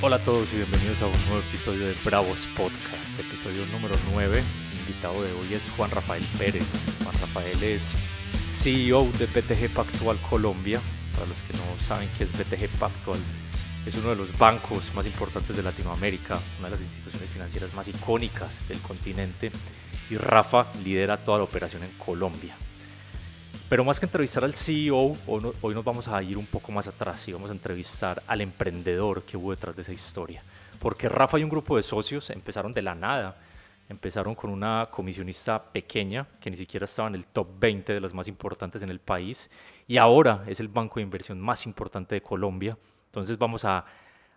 Hola a todos y bienvenidos a un nuevo episodio de Bravos Podcast, episodio número 9. El invitado de hoy es Juan Rafael Pérez. Juan Rafael es CEO de BTG Pactual Colombia. Para los que no saben qué es BTG Pactual, es uno de los bancos más importantes de Latinoamérica, una de las instituciones financieras más icónicas del continente. Y Rafa lidera toda la operación en Colombia. Pero más que entrevistar al CEO, hoy nos vamos a ir un poco más atrás y vamos a entrevistar al emprendedor que hubo detrás de esa historia. Porque Rafa y un grupo de socios empezaron de la nada. Empezaron con una comisionista pequeña que ni siquiera estaba en el top 20 de las más importantes en el país y ahora es el banco de inversión más importante de Colombia. Entonces vamos a,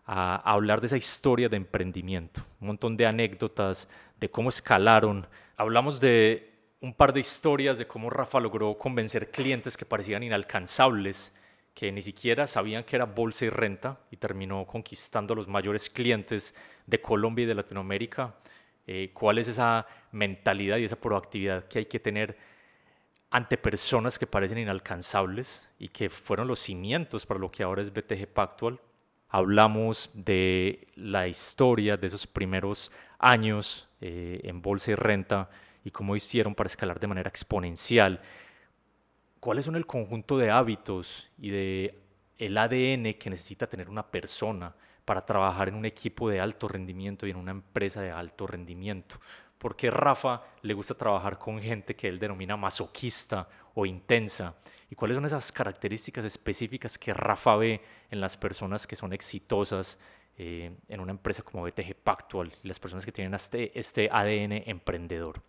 a hablar de esa historia de emprendimiento, un montón de anécdotas de cómo escalaron. Hablamos de un par de historias de cómo Rafa logró convencer clientes que parecían inalcanzables, que ni siquiera sabían que era bolsa y renta, y terminó conquistando a los mayores clientes de Colombia y de Latinoamérica. Eh, ¿Cuál es esa mentalidad y esa proactividad que hay que tener ante personas que parecen inalcanzables y que fueron los cimientos para lo que ahora es BTG Pactual? Hablamos de la historia de esos primeros años eh, en bolsa y renta y cómo hicieron para escalar de manera exponencial. ¿Cuáles son el conjunto de hábitos y de el ADN que necesita tener una persona para trabajar en un equipo de alto rendimiento y en una empresa de alto rendimiento? ¿Por qué Rafa le gusta trabajar con gente que él denomina masoquista o intensa? ¿Y cuáles son esas características específicas que Rafa ve en las personas que son exitosas eh, en una empresa como BTG Pactual y las personas que tienen este, este ADN emprendedor?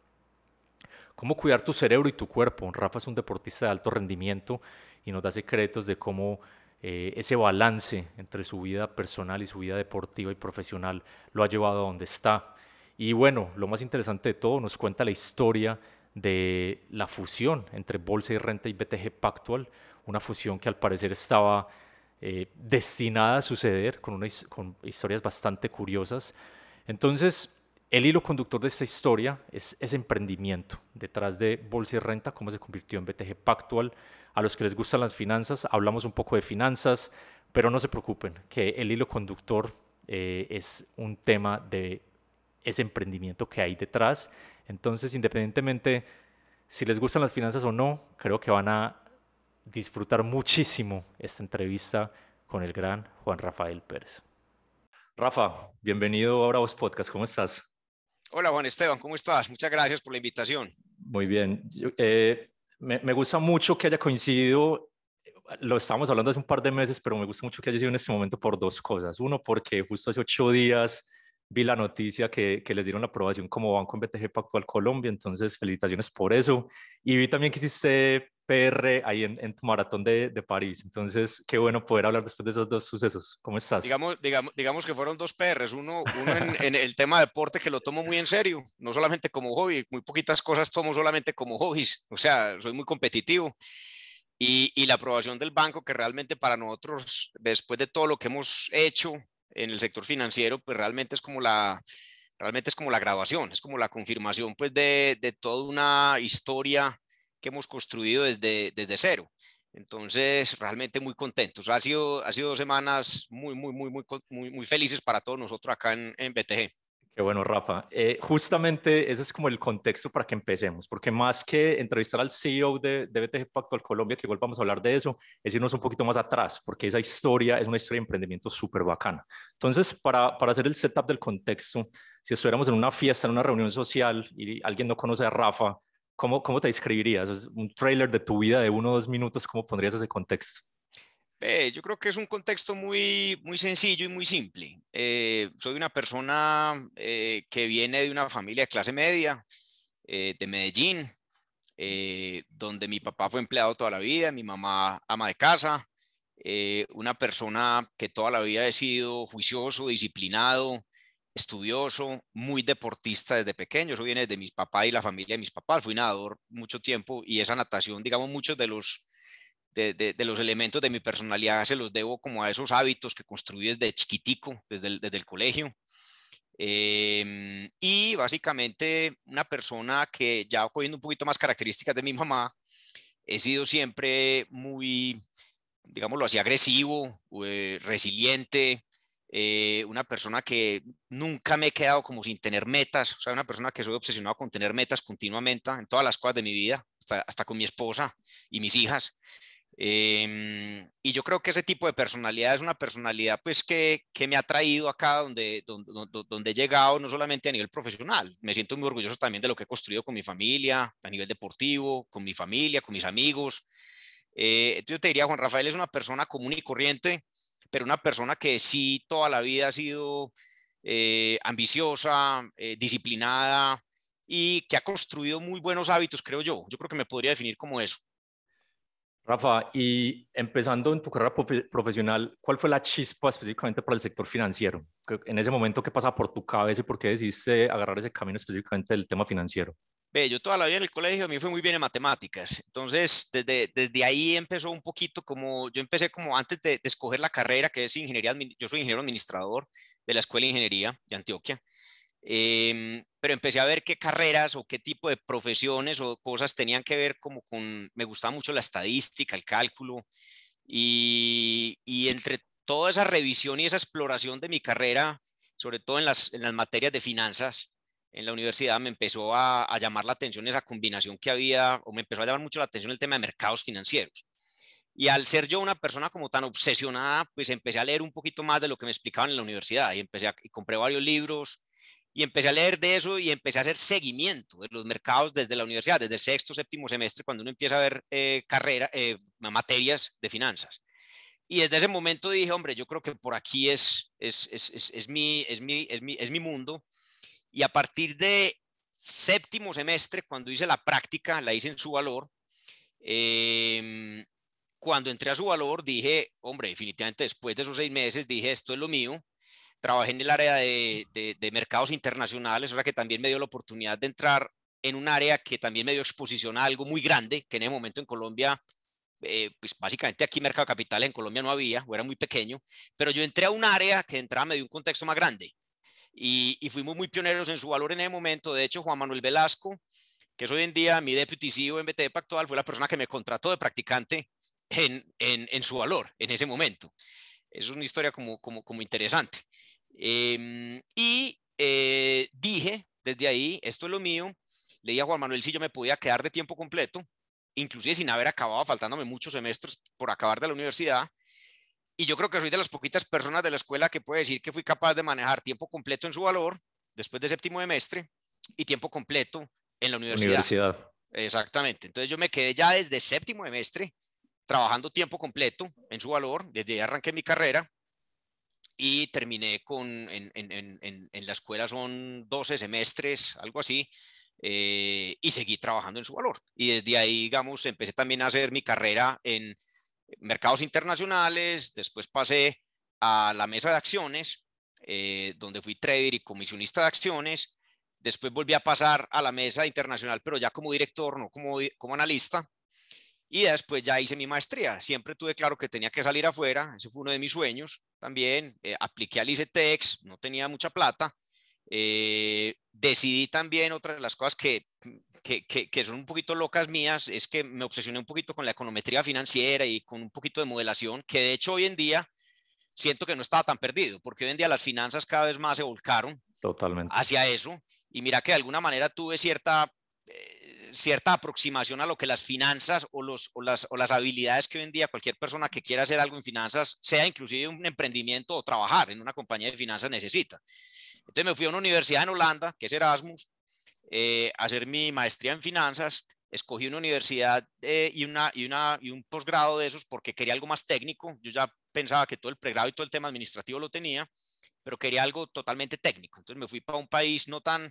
Cómo cuidar tu cerebro y tu cuerpo. Rafa es un deportista de alto rendimiento y nos da secretos de cómo eh, ese balance entre su vida personal y su vida deportiva y profesional lo ha llevado a donde está. Y bueno, lo más interesante de todo, nos cuenta la historia de la fusión entre Bolsa y Renta y BTG Pactual, una fusión que al parecer estaba eh, destinada a suceder con, con historias bastante curiosas. Entonces, el hilo conductor de esta historia es ese emprendimiento detrás de Bolsa y Renta, cómo se convirtió en BTG Pactual. A los que les gustan las finanzas, hablamos un poco de finanzas, pero no se preocupen, que el hilo conductor eh, es un tema de ese emprendimiento que hay detrás. Entonces, independientemente si les gustan las finanzas o no, creo que van a disfrutar muchísimo esta entrevista con el gran Juan Rafael Pérez. Rafa, bienvenido a Bravos Podcast, ¿cómo estás? Hola Juan Esteban, ¿cómo estás? Muchas gracias por la invitación. Muy bien. Eh, me, gusta mucho que haya coincidido, lo estábamos hablando hace un par de meses, pero me gusta mucho que haya sido en este momento por dos cosas. Uno, porque justo hace ocho días vi la noticia que, que les dieron la aprobación como banco en BTG Pactual Colombia, entonces felicitaciones por eso. Y vi también que hiciste PR ahí en, tu maratón de, de, París. Entonces, qué bueno poder hablar después de esos dos sucesos. ¿Cómo estás? Digamos, digamos, digamos que fueron dos PRs. Uno, uno en, el tema de deporte que lo tomo muy en serio, no solamente como hobby, muy poquitas cosas tomo solamente como hobbies. O sea, soy muy competitivo. Y, y la aprobación del banco, que realmente para nosotros, después de todo lo que hemos hecho en el sector financiero, pues realmente es como la, realmente es como la graduación, es como la confirmación pues de, de toda una historia que hemos construido desde, desde cero. Entonces, realmente muy contentos. Ha sido, ha sido dos semanas muy, muy, muy, muy, muy, muy felices para todos nosotros acá en, en BTG. Qué bueno, Rafa. Eh, justamente ese es como el contexto para que empecemos, porque más que entrevistar al CEO de, de BTG Pactual Colombia, que igual vamos a hablar de eso, es irnos un poquito más atrás, porque esa historia es una historia de emprendimiento súper bacana. Entonces, para, para hacer el setup del contexto, si estuviéramos en una fiesta, en una reunión social y alguien no conoce a Rafa, ¿cómo, cómo te describirías? ¿Es un trailer de tu vida de uno o dos minutos, ¿cómo pondrías ese contexto? yo creo que es un contexto muy, muy sencillo y muy simple. Eh, soy una persona eh, que viene de una familia de clase media, eh, de Medellín, donde mi papá fue empleado toda la vida, mi mamá ama de casa, una persona que toda la vida he sido juicioso, disciplinado, estudioso, muy deportista desde pequeño. Eso viene de mis papás y la familia de mis papás. Fui nadador mucho tiempo y esa natación, digamos, muchos de los, de, los elementos de mi personalidad se los debo como a esos hábitos que construí desde chiquitico, desde el, desde el colegio. Em, y básicamente una persona que ya cogiendo un poquito más características de mi mamá, he sido siempre muy, digámoslo así, agresivo, eh, resiliente, eh, una persona que nunca me he quedado como sin tener metas, o sea, una persona que soy obsesionado con tener metas continuamente en todas las cosas de mi vida, hasta, hasta con mi esposa y mis hijas. Em, y yo creo que ese tipo de personalidad es una personalidad pues que, que me ha traído acá donde, donde, donde, he llegado, no solamente a nivel profesional, me siento muy orgulloso también de lo que he construido con mi familia, a nivel deportivo, con mi familia, con mis amigos. Eh, yo te diría, Juan Rafael es una persona común y corriente, pero una persona que sí toda la vida ha sido eh, ambiciosa, eh, disciplinada y que ha construido muy buenos hábitos, creo yo. Yo creo que me podría definir como eso. Rafa, y empezando en tu carrera profesional, ¿cuál fue la chispa específicamente para el sector financiero? En ese momento, ¿qué pasa por tu cabeza y por qué decidiste agarrar ese camino específicamente del tema financiero? Ve, yo toda la vida en el colegio a mí fue muy bien en matemáticas, entonces desde, desde ahí empezó un poquito como, yo empecé como antes de, escoger la carrera, que es ingeniería, yo soy ingeniero administrador de la Escuela de Ingeniería de Antioquia, em, pero empecé a ver qué carreras o qué tipo de profesiones o cosas tenían que ver como con, me gustaba mucho la estadística, el cálculo, y, y entre toda esa revisión y esa exploración de mi carrera, sobre todo en las, en las materias de finanzas, en la universidad me empezó a, llamar la atención esa combinación que había, o me empezó a llamar mucho la atención el tema de mercados financieros. Y al ser yo una persona como tan obsesionada, pues empecé a leer un poquito más de lo que me explicaban en la universidad y empecé a, y compré varios libros y empecé a leer de eso y empecé a hacer seguimiento de los mercados desde la universidad, desde sexto, séptimo semestre, cuando uno empieza a ver eh, carrera, eh, materias de finanzas. Y desde ese momento dije, hombre, yo creo que por aquí es, es, es, es mi, es, mi, es, mi, es mi mundo y a partir de séptimo semestre, cuando hice la práctica, la hice en su valor, em, cuando entré a su valor dije, hombre, definitivamente después de esos seis meses dije, esto es lo mío. Trabajé en el área de, de, mercados internacionales, o sea que también me dio la oportunidad de entrar en un área que también me dio exposición a algo muy grande, que en ese momento en Colombia, eh, pues básicamente aquí Mercado Capital en Colombia no había, o era muy pequeño, pero yo entré a un área que entraba me dio un contexto más grande y, fuimos muy pioneros en su valor en ese momento. De hecho, Juan Manuel Velasco, que es hoy en día mi deputy CEO en BTP actual, fue la persona que me contrató de practicante en, en, su valor en ese momento. Es una historia como, como, como interesante. Em, y eh, dije desde ahí, esto es lo mío, le dije a Juan Manuel si yo me podía quedar de tiempo completo, inclusive sin haber acabado, faltándome muchos semestres por acabar de la universidad, y yo creo que soy de las poquitas personas de la escuela que puede decir que fui capaz de manejar tiempo completo en su valor después de séptimo semestre y tiempo completo en la universidad. Exactamente. Entonces yo me quedé ya desde séptimo semestre trabajando tiempo completo en su valor. Desde ahí arranqué mi carrera y terminé con, en, en, en, en la escuela son 12 semestres, algo así, eh, y seguí trabajando en su valor. Y desde ahí, digamos, empecé también a hacer mi carrera en mercados internacionales, después pasé a la mesa de acciones, eh, donde fui trader y comisionista de acciones, después volví a pasar a la mesa internacional, pero ya como director, no como, como analista, y después ya hice mi maestría. Siempre tuve claro que tenía que salir afuera, ese fue uno de mis sueños también. Eh, apliqué al ICETEX, no tenía mucha plata. Eh, decidí también, otra de las cosas que que, que, son un poquito locas mías es que me obsesioné un poquito con la econometría financiera y con un poquito de modelación, que de hecho hoy en día siento que no estaba tan perdido, porque hoy en día las finanzas cada vez más se volcaron Totalmente. hacia eso. Y mira que de alguna manera tuve cierta, eh, cierta aproximación a lo que las finanzas o, los, o, las, o las habilidades que hoy en día cualquier persona que quiera hacer algo en finanzas, sea inclusive un emprendimiento o trabajar en una compañía de finanzas, necesita. Entonces me fui a una universidad en Holanda, que es Erasmus, eh, hacer mi maestría en finanzas. Escogí una universidad eh, y, una, y, una, y un posgrado de esos porque quería algo más técnico. Yo ya pensaba que todo el pregrado y todo el tema administrativo lo tenía, pero quería algo totalmente técnico. Entonces me fui para un país no tan,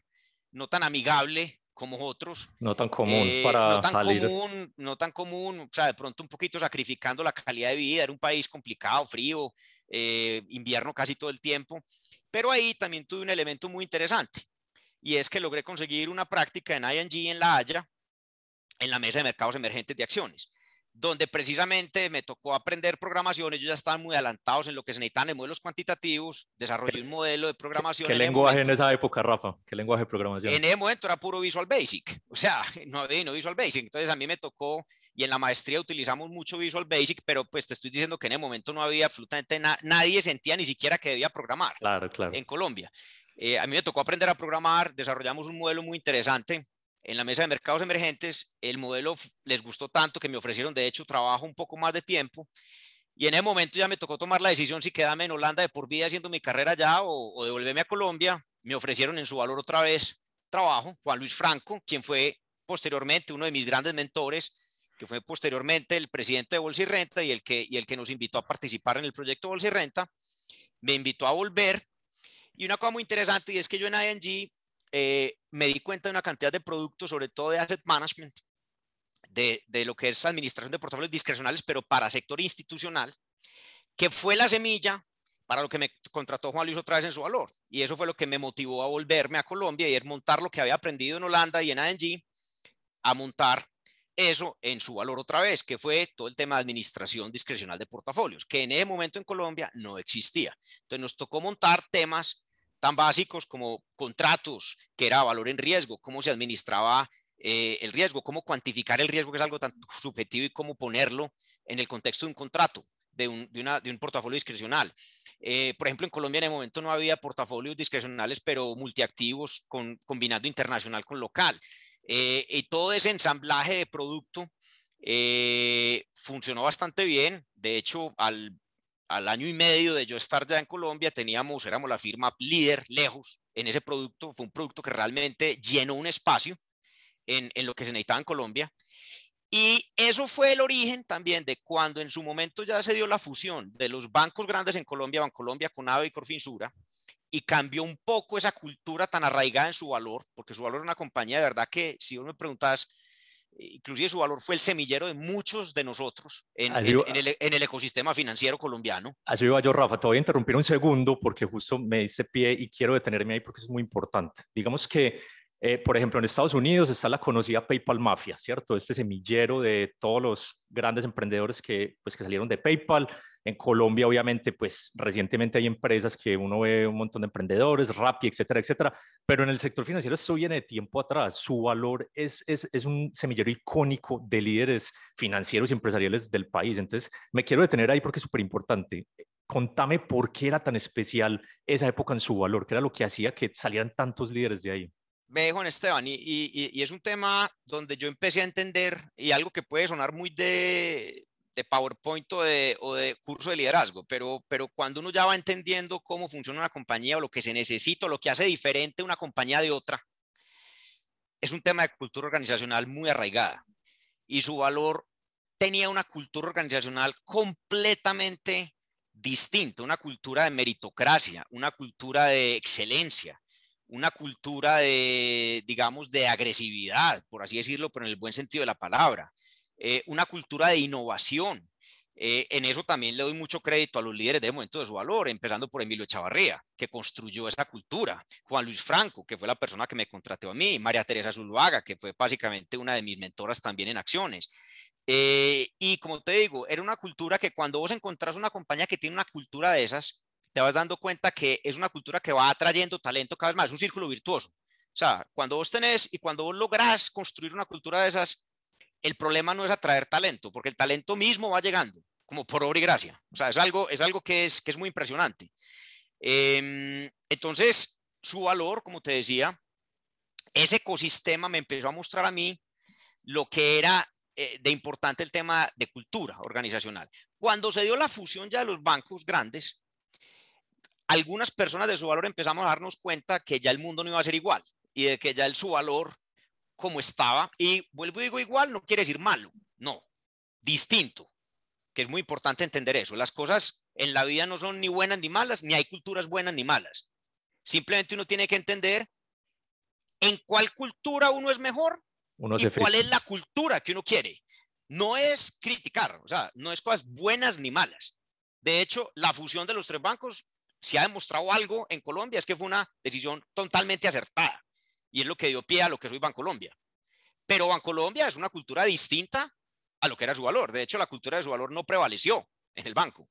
no tan amigable como otros. No tan común eh, para no tan salir. Común, no tan común, o sea, de pronto un poquito sacrificando la calidad de vida. Era un país complicado, frío, invierno casi todo el tiempo. Pero ahí también tuve un elemento muy interesante y es que logré conseguir una práctica en ING en La Haya, en la mesa de mercados emergentes de acciones. Donde precisamente me tocó aprender programación. Ellos ya estaban muy adelantados en lo que se necesitan en modelos cuantitativos. Desarrollé un modelo de programación. ¿Qué, lenguaje en esa época, Rafa? ¿Qué lenguaje de programación? En ese momento era puro Visual Basic. O sea, no, no Visual Basic. Entonces a mí me tocó, y en la maestría utilizamos mucho Visual Basic, pero pues te estoy diciendo que en ese momento no había absolutamente nada, nadie sentía ni siquiera que debía programar claro, claro. en Colombia. Eh, a mí me tocó aprender a programar, desarrollamos un modelo muy interesante en la mesa de mercados emergentes, el modelo les gustó tanto que me ofrecieron, de hecho, trabajo un poco más de tiempo. Y en ese momento ya me tocó tomar la decisión si quedarme en Holanda de por vida haciendo mi carrera allá o, o devolverme a Colombia. Me ofrecieron en su valor otra vez trabajo. Juan Luis Franco, quien fue posteriormente uno de mis grandes mentores, que fue posteriormente el presidente de Bolsa y Renta y el que, y el que nos invitó a participar en el proyecto Bolsa y Renta, me invitó a volver. Y una cosa muy interesante y es que yo en ING eh, me di cuenta de una cantidad de productos, sobre todo de asset management, de, de, lo que es administración de portafolios discrecionales, pero para sector institucional, que fue la semilla para lo que me contrató Juan Luis otra vez en su valor. Y eso fue lo que me motivó a volverme a Colombia y a montar lo que había aprendido en Holanda y en ANG, a montar eso en su valor otra vez, que fue todo el tema de administración discrecional de portafolios, que en ese momento en Colombia no existía. Entonces nos tocó montar temas tan básicos como contratos, que era valor en riesgo, cómo se administraba eh, el riesgo, cómo cuantificar el riesgo, que es algo tan subjetivo, y cómo ponerlo en el contexto de un contrato, de un, de un portafolio discrecional. Eh, por ejemplo, en Colombia en el momento no había portafolios discrecionales, pero multiactivos, con, combinando internacional con local. Eh, y todo ese ensamblaje de producto funcionó bastante bien. De hecho, al al año y medio de yo estar ya en Colombia, teníamos, éramos la firma líder lejos en ese producto. Fue un producto que realmente llenó un espacio en, lo que se necesitaba en Colombia. Y eso fue el origen también de cuando en su momento ya se dio la fusión de los bancos grandes en Colombia, Bancolombia, Conave y Corfinsura, y cambió un poco esa cultura tan arraigada en su valor, porque su valor es una compañía de verdad que, si vos me preguntas, inclusive su valor fue el semillero de muchos de nosotros en, el, ecosistema financiero colombiano. Así iba yo, Rafa, te voy a interrumpir un segundo porque justo me dice pie y quiero detenerme ahí porque es muy importante. Digamos que, eh, por ejemplo, en Estados Unidos está la conocida PayPal Mafia, ¿cierto? Este semillero de todos los grandes emprendedores que, pues, que salieron de PayPal, en Colombia, obviamente, pues recientemente hay empresas que uno ve un montón de emprendedores, Rappi, etcétera, etcétera, pero en el sector financiero esto viene de tiempo atrás. Su valor es, es, es un semillero icónico de líderes financieros y empresariales del país. Entonces, me quiero detener ahí porque es súper importante. Contame por qué era tan especial esa época en su valor, qué era lo que hacía que salieran tantos líderes de ahí. Ve, Juan Esteban, y, y, y, es un tema donde yo empecé a entender y algo que puede sonar muy de, de PowerPoint o de, o de, curso de liderazgo, pero, pero cuando uno ya va entendiendo cómo funciona una compañía o lo que se necesita, o lo que hace diferente una compañía de otra, es un tema de cultura organizacional muy arraigada y su valor tenía una cultura organizacional completamente distinta, una cultura de meritocracia, una cultura de excelencia, una cultura de, digamos, de agresividad, por así decirlo, pero en el buen sentido de la palabra eh, una cultura de innovación. Eh, en eso también le doy mucho crédito a los líderes de momento de su valor, empezando por Emilio Chavarría, que construyó esa cultura, Juan Luis Franco, que fue la persona que me contrató a mí, María Teresa Zuluaga, que fue básicamente una de mis mentoras también en acciones. Eh, y como te digo, era una cultura que cuando vos encontrás una compañía que tiene una cultura de esas, te vas dando cuenta que es una cultura que va atrayendo talento cada vez más, es un círculo virtuoso. O sea, cuando vos tenés y cuando vos lográs construir una cultura de esas, el problema no es atraer talento, porque el talento mismo va llegando, como por obra y gracia. O sea, es algo, es algo que, es, que es muy impresionante. Em, entonces, su valor, como te decía, ese ecosistema me empezó a mostrar a mí lo que era eh, de importante el tema de cultura organizacional. Cuando se dio la fusión ya de los bancos grandes, algunas personas de su valor empezamos a darnos cuenta que ya el mundo no iba a ser igual y de que ya el su valor como estaba. Y vuelvo y digo igual, no quiere decir malo, no, distinto, que es muy importante entender eso. Las cosas en la vida no son ni buenas ni malas, ni hay culturas buenas ni malas. Simplemente uno tiene que entender en cuál cultura uno es mejor uno y cuál es la cultura que uno quiere. No es criticar, o sea, no es cosas buenas ni malas. De hecho, la fusión de los tres bancos, si ha demostrado algo en Colombia, es que fue una decisión totalmente acertada y es lo que dio pie a lo que soy Bancolombia. Pero Bancolombia es una cultura distinta a lo que era su valor. De hecho, la cultura de su valor no prevaleció en el banco.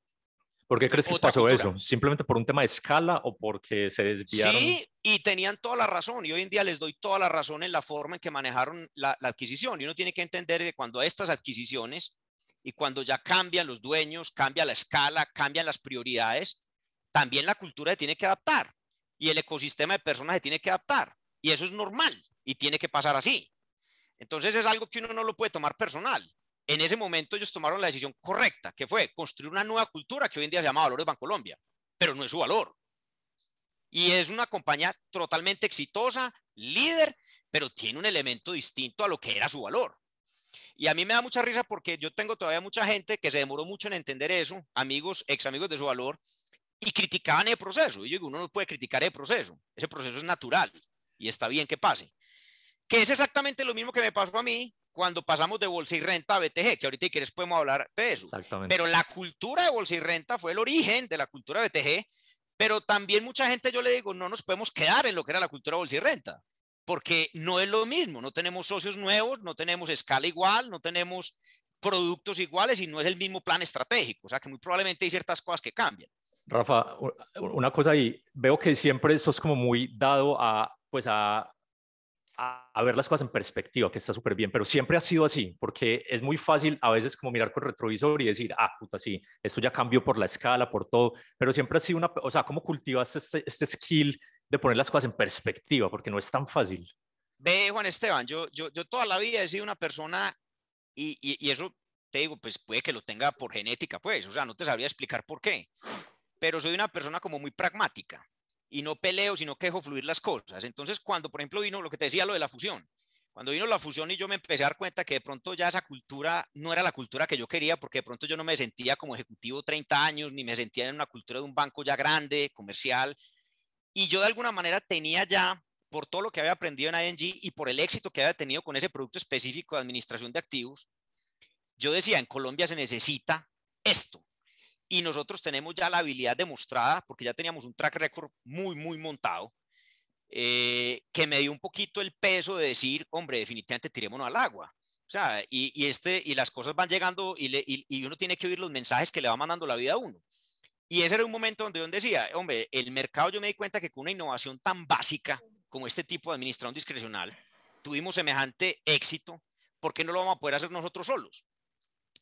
¿Por qué crees que pasó eso? ¿Simplemente por un tema de escala o porque se desviaron? Sí, y tenían toda la razón. Y hoy en día les doy toda la razón en la forma en que manejaron la, adquisición. Y uno tiene que entender que cuando estas adquisiciones y cuando ya cambian los dueños, cambia la escala, cambian las prioridades, también la cultura tiene que adaptar y el ecosistema de personas tiene que adaptar. Y eso es normal y tiene que pasar así. Entonces es algo que uno no lo puede tomar personal en ese momento ellos tomaron la decisión correcta, que fue construir una nueva cultura que hoy en día se llama Valores Bancolombia, pero no es su valor. Y es una compañía totalmente exitosa, líder, pero tiene un elemento distinto a lo que era su valor. Y a mí me da mucha risa porque yo tengo todavía mucha gente que se demoró mucho en entender eso, amigos, ex amigos de su valor, y criticaban el proceso. Y yo digo, uno no puede criticar el proceso, ese proceso es natural y está bien que pase. Que es exactamente lo mismo que me pasó a mí cuando pasamos de bolsa y renta a BTG, que ahorita si quieres podemos hablar de eso. Pero la cultura de bolsa y renta fue el origen de la cultura de BTG, pero también mucha gente yo le digo, no nos podemos quedar en lo que era la cultura de bolsa y renta, porque no es lo mismo, no tenemos socios nuevos, no tenemos escala igual, no tenemos productos iguales y no es el mismo plan estratégico, o sea que muy probablemente hay ciertas cosas que cambian. Rafa, una cosa ahí, veo que siempre esto es como muy dado a, pues a a, ver las cosas en perspectiva, que está súper bien, pero siempre ha sido así, porque es muy fácil a veces como mirar con retrovisor y decir, ah, puta, sí, esto ya cambió por la escala, por todo, pero siempre ha sido una, o sea, ¿cómo cultivas este, este skill de poner las cosas en perspectiva? Porque no es tan fácil. Ve, Juan Esteban, yo, yo, yo toda la vida he sido una persona, y, y, y eso te digo, pues puede que lo tenga por genética, pues, o sea, no te sabría explicar por qué, pero soy una persona como muy pragmática y no peleo, sino que dejo fluir las cosas. Entonces, cuando, por ejemplo, vino lo que te decía, lo de la fusión, cuando vino la fusión y yo me empecé a dar cuenta que de pronto ya esa cultura no era la cultura que yo quería, porque de pronto yo no me sentía como ejecutivo 30 años, ni me sentía en una cultura de un banco ya grande, comercial, y yo de alguna manera tenía ya, por todo lo que había aprendido en ING y por el éxito que había tenido con ese producto específico de administración de activos, yo decía, en Colombia se necesita esto y nosotros tenemos ya la habilidad demostrada, porque ya teníamos un track record muy, muy montado, eh, que me dio un poquito el peso de decir, hombre, definitivamente tirémonos al agua. O sea, y, y este, y las cosas van llegando y, y, uno tiene que oír los mensajes que le va mandando la vida a uno. Y ese era un momento donde yo decía, hombre, el mercado yo me di cuenta que con una innovación tan básica como este tipo de administración discrecional, tuvimos semejante éxito, ¿por qué no lo vamos a poder hacer nosotros solos?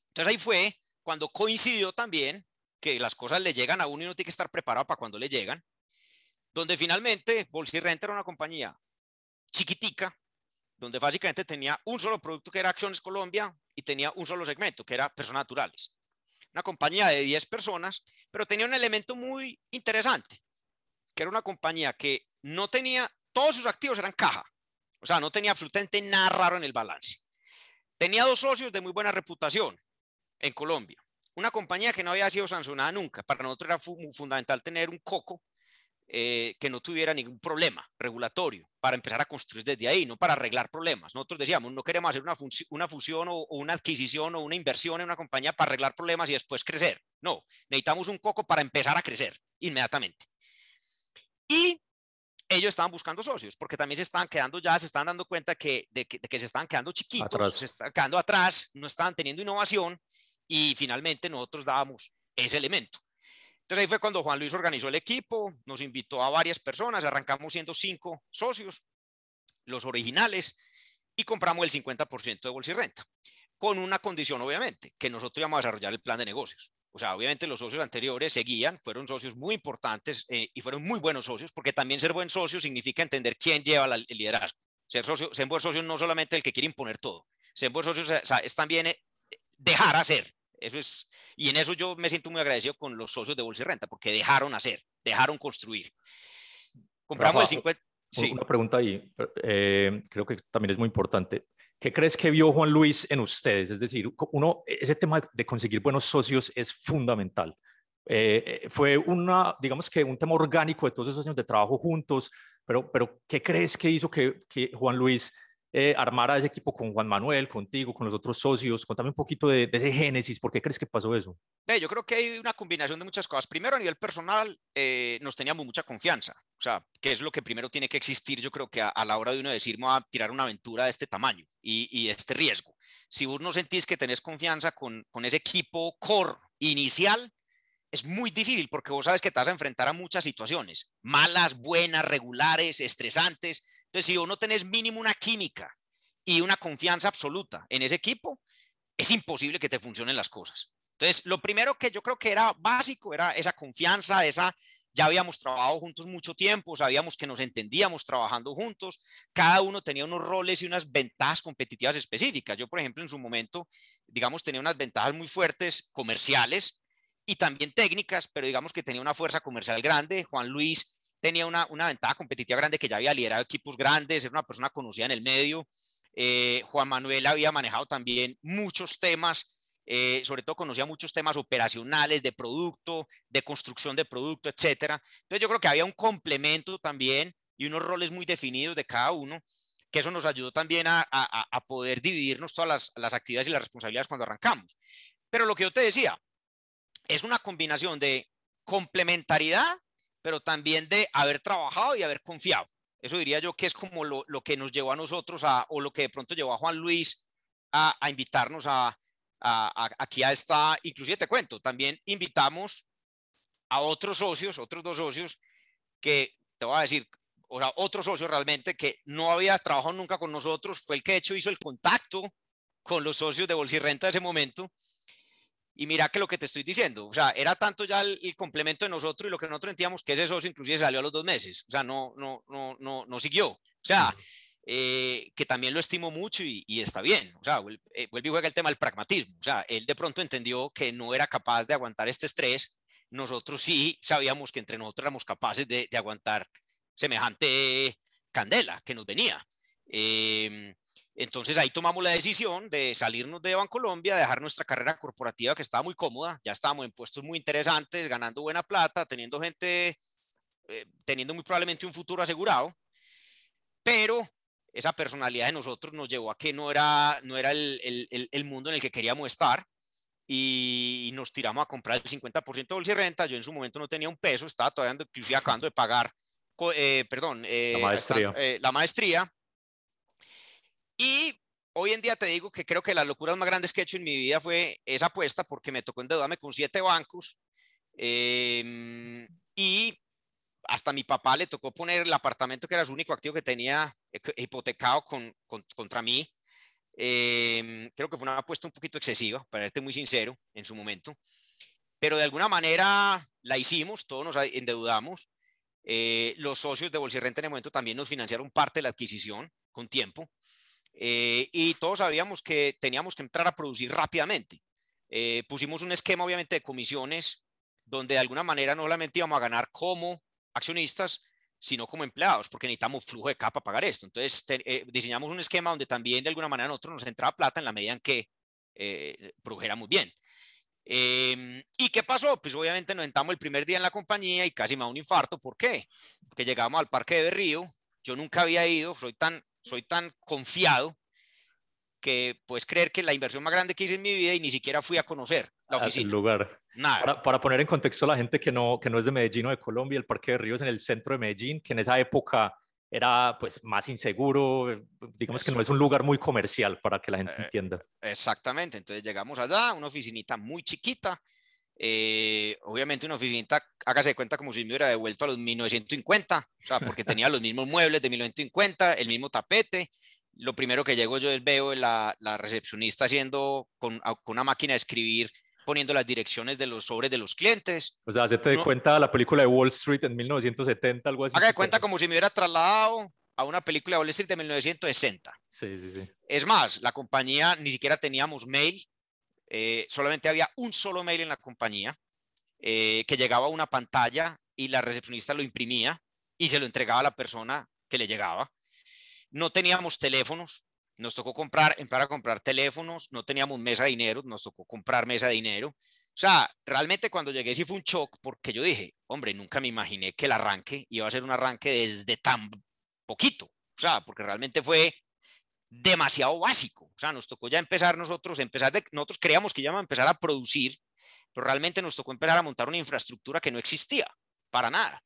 Entonces ahí fue cuando coincidió también que las cosas le llegan a uno y uno tiene que estar preparado para cuando le llegan, donde finalmente Bolsa y Renta era una compañía chiquitica, donde básicamente tenía un solo producto que era Acciones Colombia y tenía un solo segmento que era personas naturales. Una compañía de 10 personas, pero tenía un elemento muy interesante, que era una compañía que no tenía, todos sus activos eran caja, o sea, no tenía absolutamente nada raro en el balance. Tenía dos socios de muy buena reputación en Colombia una compañía que no había sido sancionada nunca. Para nosotros era fundamental tener un coco eh, que no tuviera ningún problema regulatorio para empezar a construir desde ahí, no para arreglar problemas. Nosotros decíamos, no queremos hacer una, una fusión o, una adquisición o una inversión en una compañía para arreglar problemas y después crecer. No, necesitamos un coco para empezar a crecer inmediatamente. Y ellos estaban buscando socios porque también se estaban quedando ya, se estaban dando cuenta que, de, que, de que se estaban quedando chiquitos, se estaban quedando atrás, no estaban teniendo innovación y finalmente nosotros dábamos ese elemento. Entonces ahí fue cuando Juan Luis organizó el equipo, nos invitó a varias personas, arrancamos siendo cinco socios, los originales, y compramos el 50% de bolsa y renta, con una condición obviamente, que nosotros íbamos a desarrollar el plan de negocios. O sea, obviamente los socios anteriores seguían, fueron socios muy importantes eh, y fueron muy buenos socios, porque también ser buen socio significa entender quién lleva el liderazgo. Ser, socio, ser buen socio no solamente el que quiere imponer todo, ser buen socio es también eh, dejar hacer, eso es, y en eso yo me siento muy agradecido con los socios de Bolsa y Renta, porque dejaron hacer, dejaron construir. Compramos el 50. Sí. Una pregunta ahí, eh, creo que también es muy importante. ¿Qué crees que vio Juan Luis en ustedes? Es decir, uno, ese tema de conseguir buenos socios es fundamental. Eh, eh, fue una, digamos que un tema orgánico de todos esos años de trabajo juntos, pero, pero ¿qué crees que hizo que, que Juan Luis eh, armar a ese equipo con Juan Manuel, contigo, con los otros socios? Contame un poquito de, ese génesis, ¿por qué crees que pasó eso? yo creo que hay una combinación de muchas cosas. Primero, a nivel personal, eh, nos teníamos mucha confianza, o sea, que es lo que primero tiene que existir, yo creo que a, la hora de uno decir, a tirar una aventura de este tamaño y, y este riesgo. si vos no sentís que tenés confianza con, con ese equipo core inicial, es muy difícil porque vos sabes que te vas a enfrentar a muchas situaciones, malas, buenas, regulares, estresantes. Entonces, si vos no tenés mínimo una química y una confianza absoluta en ese equipo, es imposible que te funcionen las cosas. Entonces, lo primero que yo creo que era básico era esa confianza, esa ya habíamos trabajado juntos mucho tiempo, sabíamos que nos entendíamos trabajando juntos, cada uno tenía unos roles y unas ventajas competitivas específicas. Yo, por ejemplo, en su momento, digamos, tenía unas ventajas muy fuertes comerciales y también técnicas, pero digamos que tenía una fuerza comercial grande. Juan Luis tenía una, una ventaja competitiva grande que ya había liderado equipos grandes, era una persona conocida en el medio. Eh, Juan Manuel había manejado también muchos temas eh, sobre todo conocía muchos temas operacionales de producto, de construcción de producto, etcétera. Entonces yo creo que había un complemento también y unos roles muy definidos de cada uno, que eso nos ayudó también a, poder dividirnos todas las, las actividades y las responsabilidades cuando arrancamos. Pero lo que yo te decía, es una combinación de complementariedad, pero también de haber trabajado y haber confiado. Eso diría yo que es como lo, lo que nos llevó a nosotros a, o lo que de pronto llevó a Juan Luis a, a invitarnos a, aquí a esta, inclusive te cuento, también invitamos a otros socios, otros dos socios, que te voy a decir, o sea, otro socio realmente que no había trabajado nunca con nosotros, fue el que de hecho hizo el contacto con los socios de Bolsirrenta de ese momento. Y mira que lo que te estoy diciendo, o sea, era tanto ya el, complemento de nosotros y lo que nosotros sentíamos que ese socio inclusive salió a los dos meses, o sea, no, no, no, no, no siguió. O sea, eh, que también lo estimo mucho y, está bien. O sea, eh, vuelve y juega el tema del pragmatismo. O sea, él de pronto entendió que no era capaz de aguantar este estrés. Nosotros sí sabíamos que entre nosotros éramos capaces de, aguantar semejante candela que nos venía. Em, entonces ahí tomamos la decisión de salirnos de Bancolombia, dejar nuestra carrera corporativa que estaba muy cómoda, ya estábamos en puestos muy interesantes, ganando buena plata, teniendo gente, eh, teniendo muy probablemente un futuro asegurado, pero esa personalidad de nosotros nos llevó a que no era, no era el, el, el mundo en el que queríamos estar y, nos tiramos a comprar el 50% de bolsa y renta. Yo en su momento no tenía un peso, estaba todavía acabando de pagar, eh, perdón, eh, la, maestría. Eh, la maestría. Y hoy en día te digo que creo que las locuras más grandes que he hecho en mi vida fue esa apuesta porque me tocó endeudarme con siete bancos. Em, y hasta mi papá le tocó poner el apartamento que era su único activo que tenía hipotecado con, contra mí. Em, creo que fue una apuesta un poquito excesiva, para serte muy sincero, en su momento. Pero de alguna manera la hicimos, todos nos endeudamos. Eh, los socios de Bolsirrenta en el momento también nos financiaron parte de la adquisición con tiempo. Eh, y todos sabíamos que teníamos que entrar a producir rápidamente. Eh, pusimos un esquema, obviamente, de comisiones, donde de alguna manera no solamente íbamos a ganar como accionistas, sino como empleados, porque necesitamos flujo de capa para pagar esto. Entonces, eh, diseñamos un esquema donde también de alguna manera nosotros nos entraba plata en la medida en que eh, produjéramos bien. Em, ¿Y qué pasó? Pues obviamente nos entramos el primer día en la compañía y casi me da un infarto. ¿Por qué? Porque llegamos al Parque de Berrío, yo nunca había ido, soy tan, soy tan confiado que puedes creer que la inversión más grande que hice en mi vida y ni siquiera fui a conocer la oficina. El lugar. Nada. Para, poner en contexto a la gente que no, que no es de Medellín o de Colombia, el Parque de Ríos en el centro de Medellín, que en esa época era pues más inseguro, digamos que no es un lugar muy comercial para que la gente eh, entienda. Exactamente, entonces llegamos allá, una oficinita muy chiquita, eh, obviamente una oficinita, hágase de cuenta como si me hubiera devuelto a los 1950, o sea, porque tenía los mismos muebles de 1950, el mismo tapete, lo primero que llego yo es veo la, la recepcionista haciendo con, con, una máquina de escribir, poniendo las direcciones de los sobres de los clientes. O sea, se te cuenta la película de Wall Street en 1970, algo así. Haga de cuenta como si me hubiera trasladado a una película de Wall Street de 1960. Sí, sí, sí. Es más, la compañía ni siquiera teníamos mail, eh, solamente había un solo mail en la compañía eh, que llegaba a una pantalla y la recepcionista lo imprimía y se lo entregaba a la persona que le llegaba. No teníamos teléfonos, nos tocó comprar, empezar a comprar teléfonos, no teníamos mesa de dinero, nos tocó comprar mesa de dinero. O sea, realmente cuando llegué sí fue un shock porque yo dije, hombre, nunca me imaginé que el arranque iba a ser un arranque desde tan poquito. O sea, porque realmente fue demasiado básico. O sea, nos tocó ya empezar nosotros, empezar de, nosotros creíamos que íbamos a empezar a producir, pero realmente nos tocó empezar a montar una infraestructura que no existía para nada.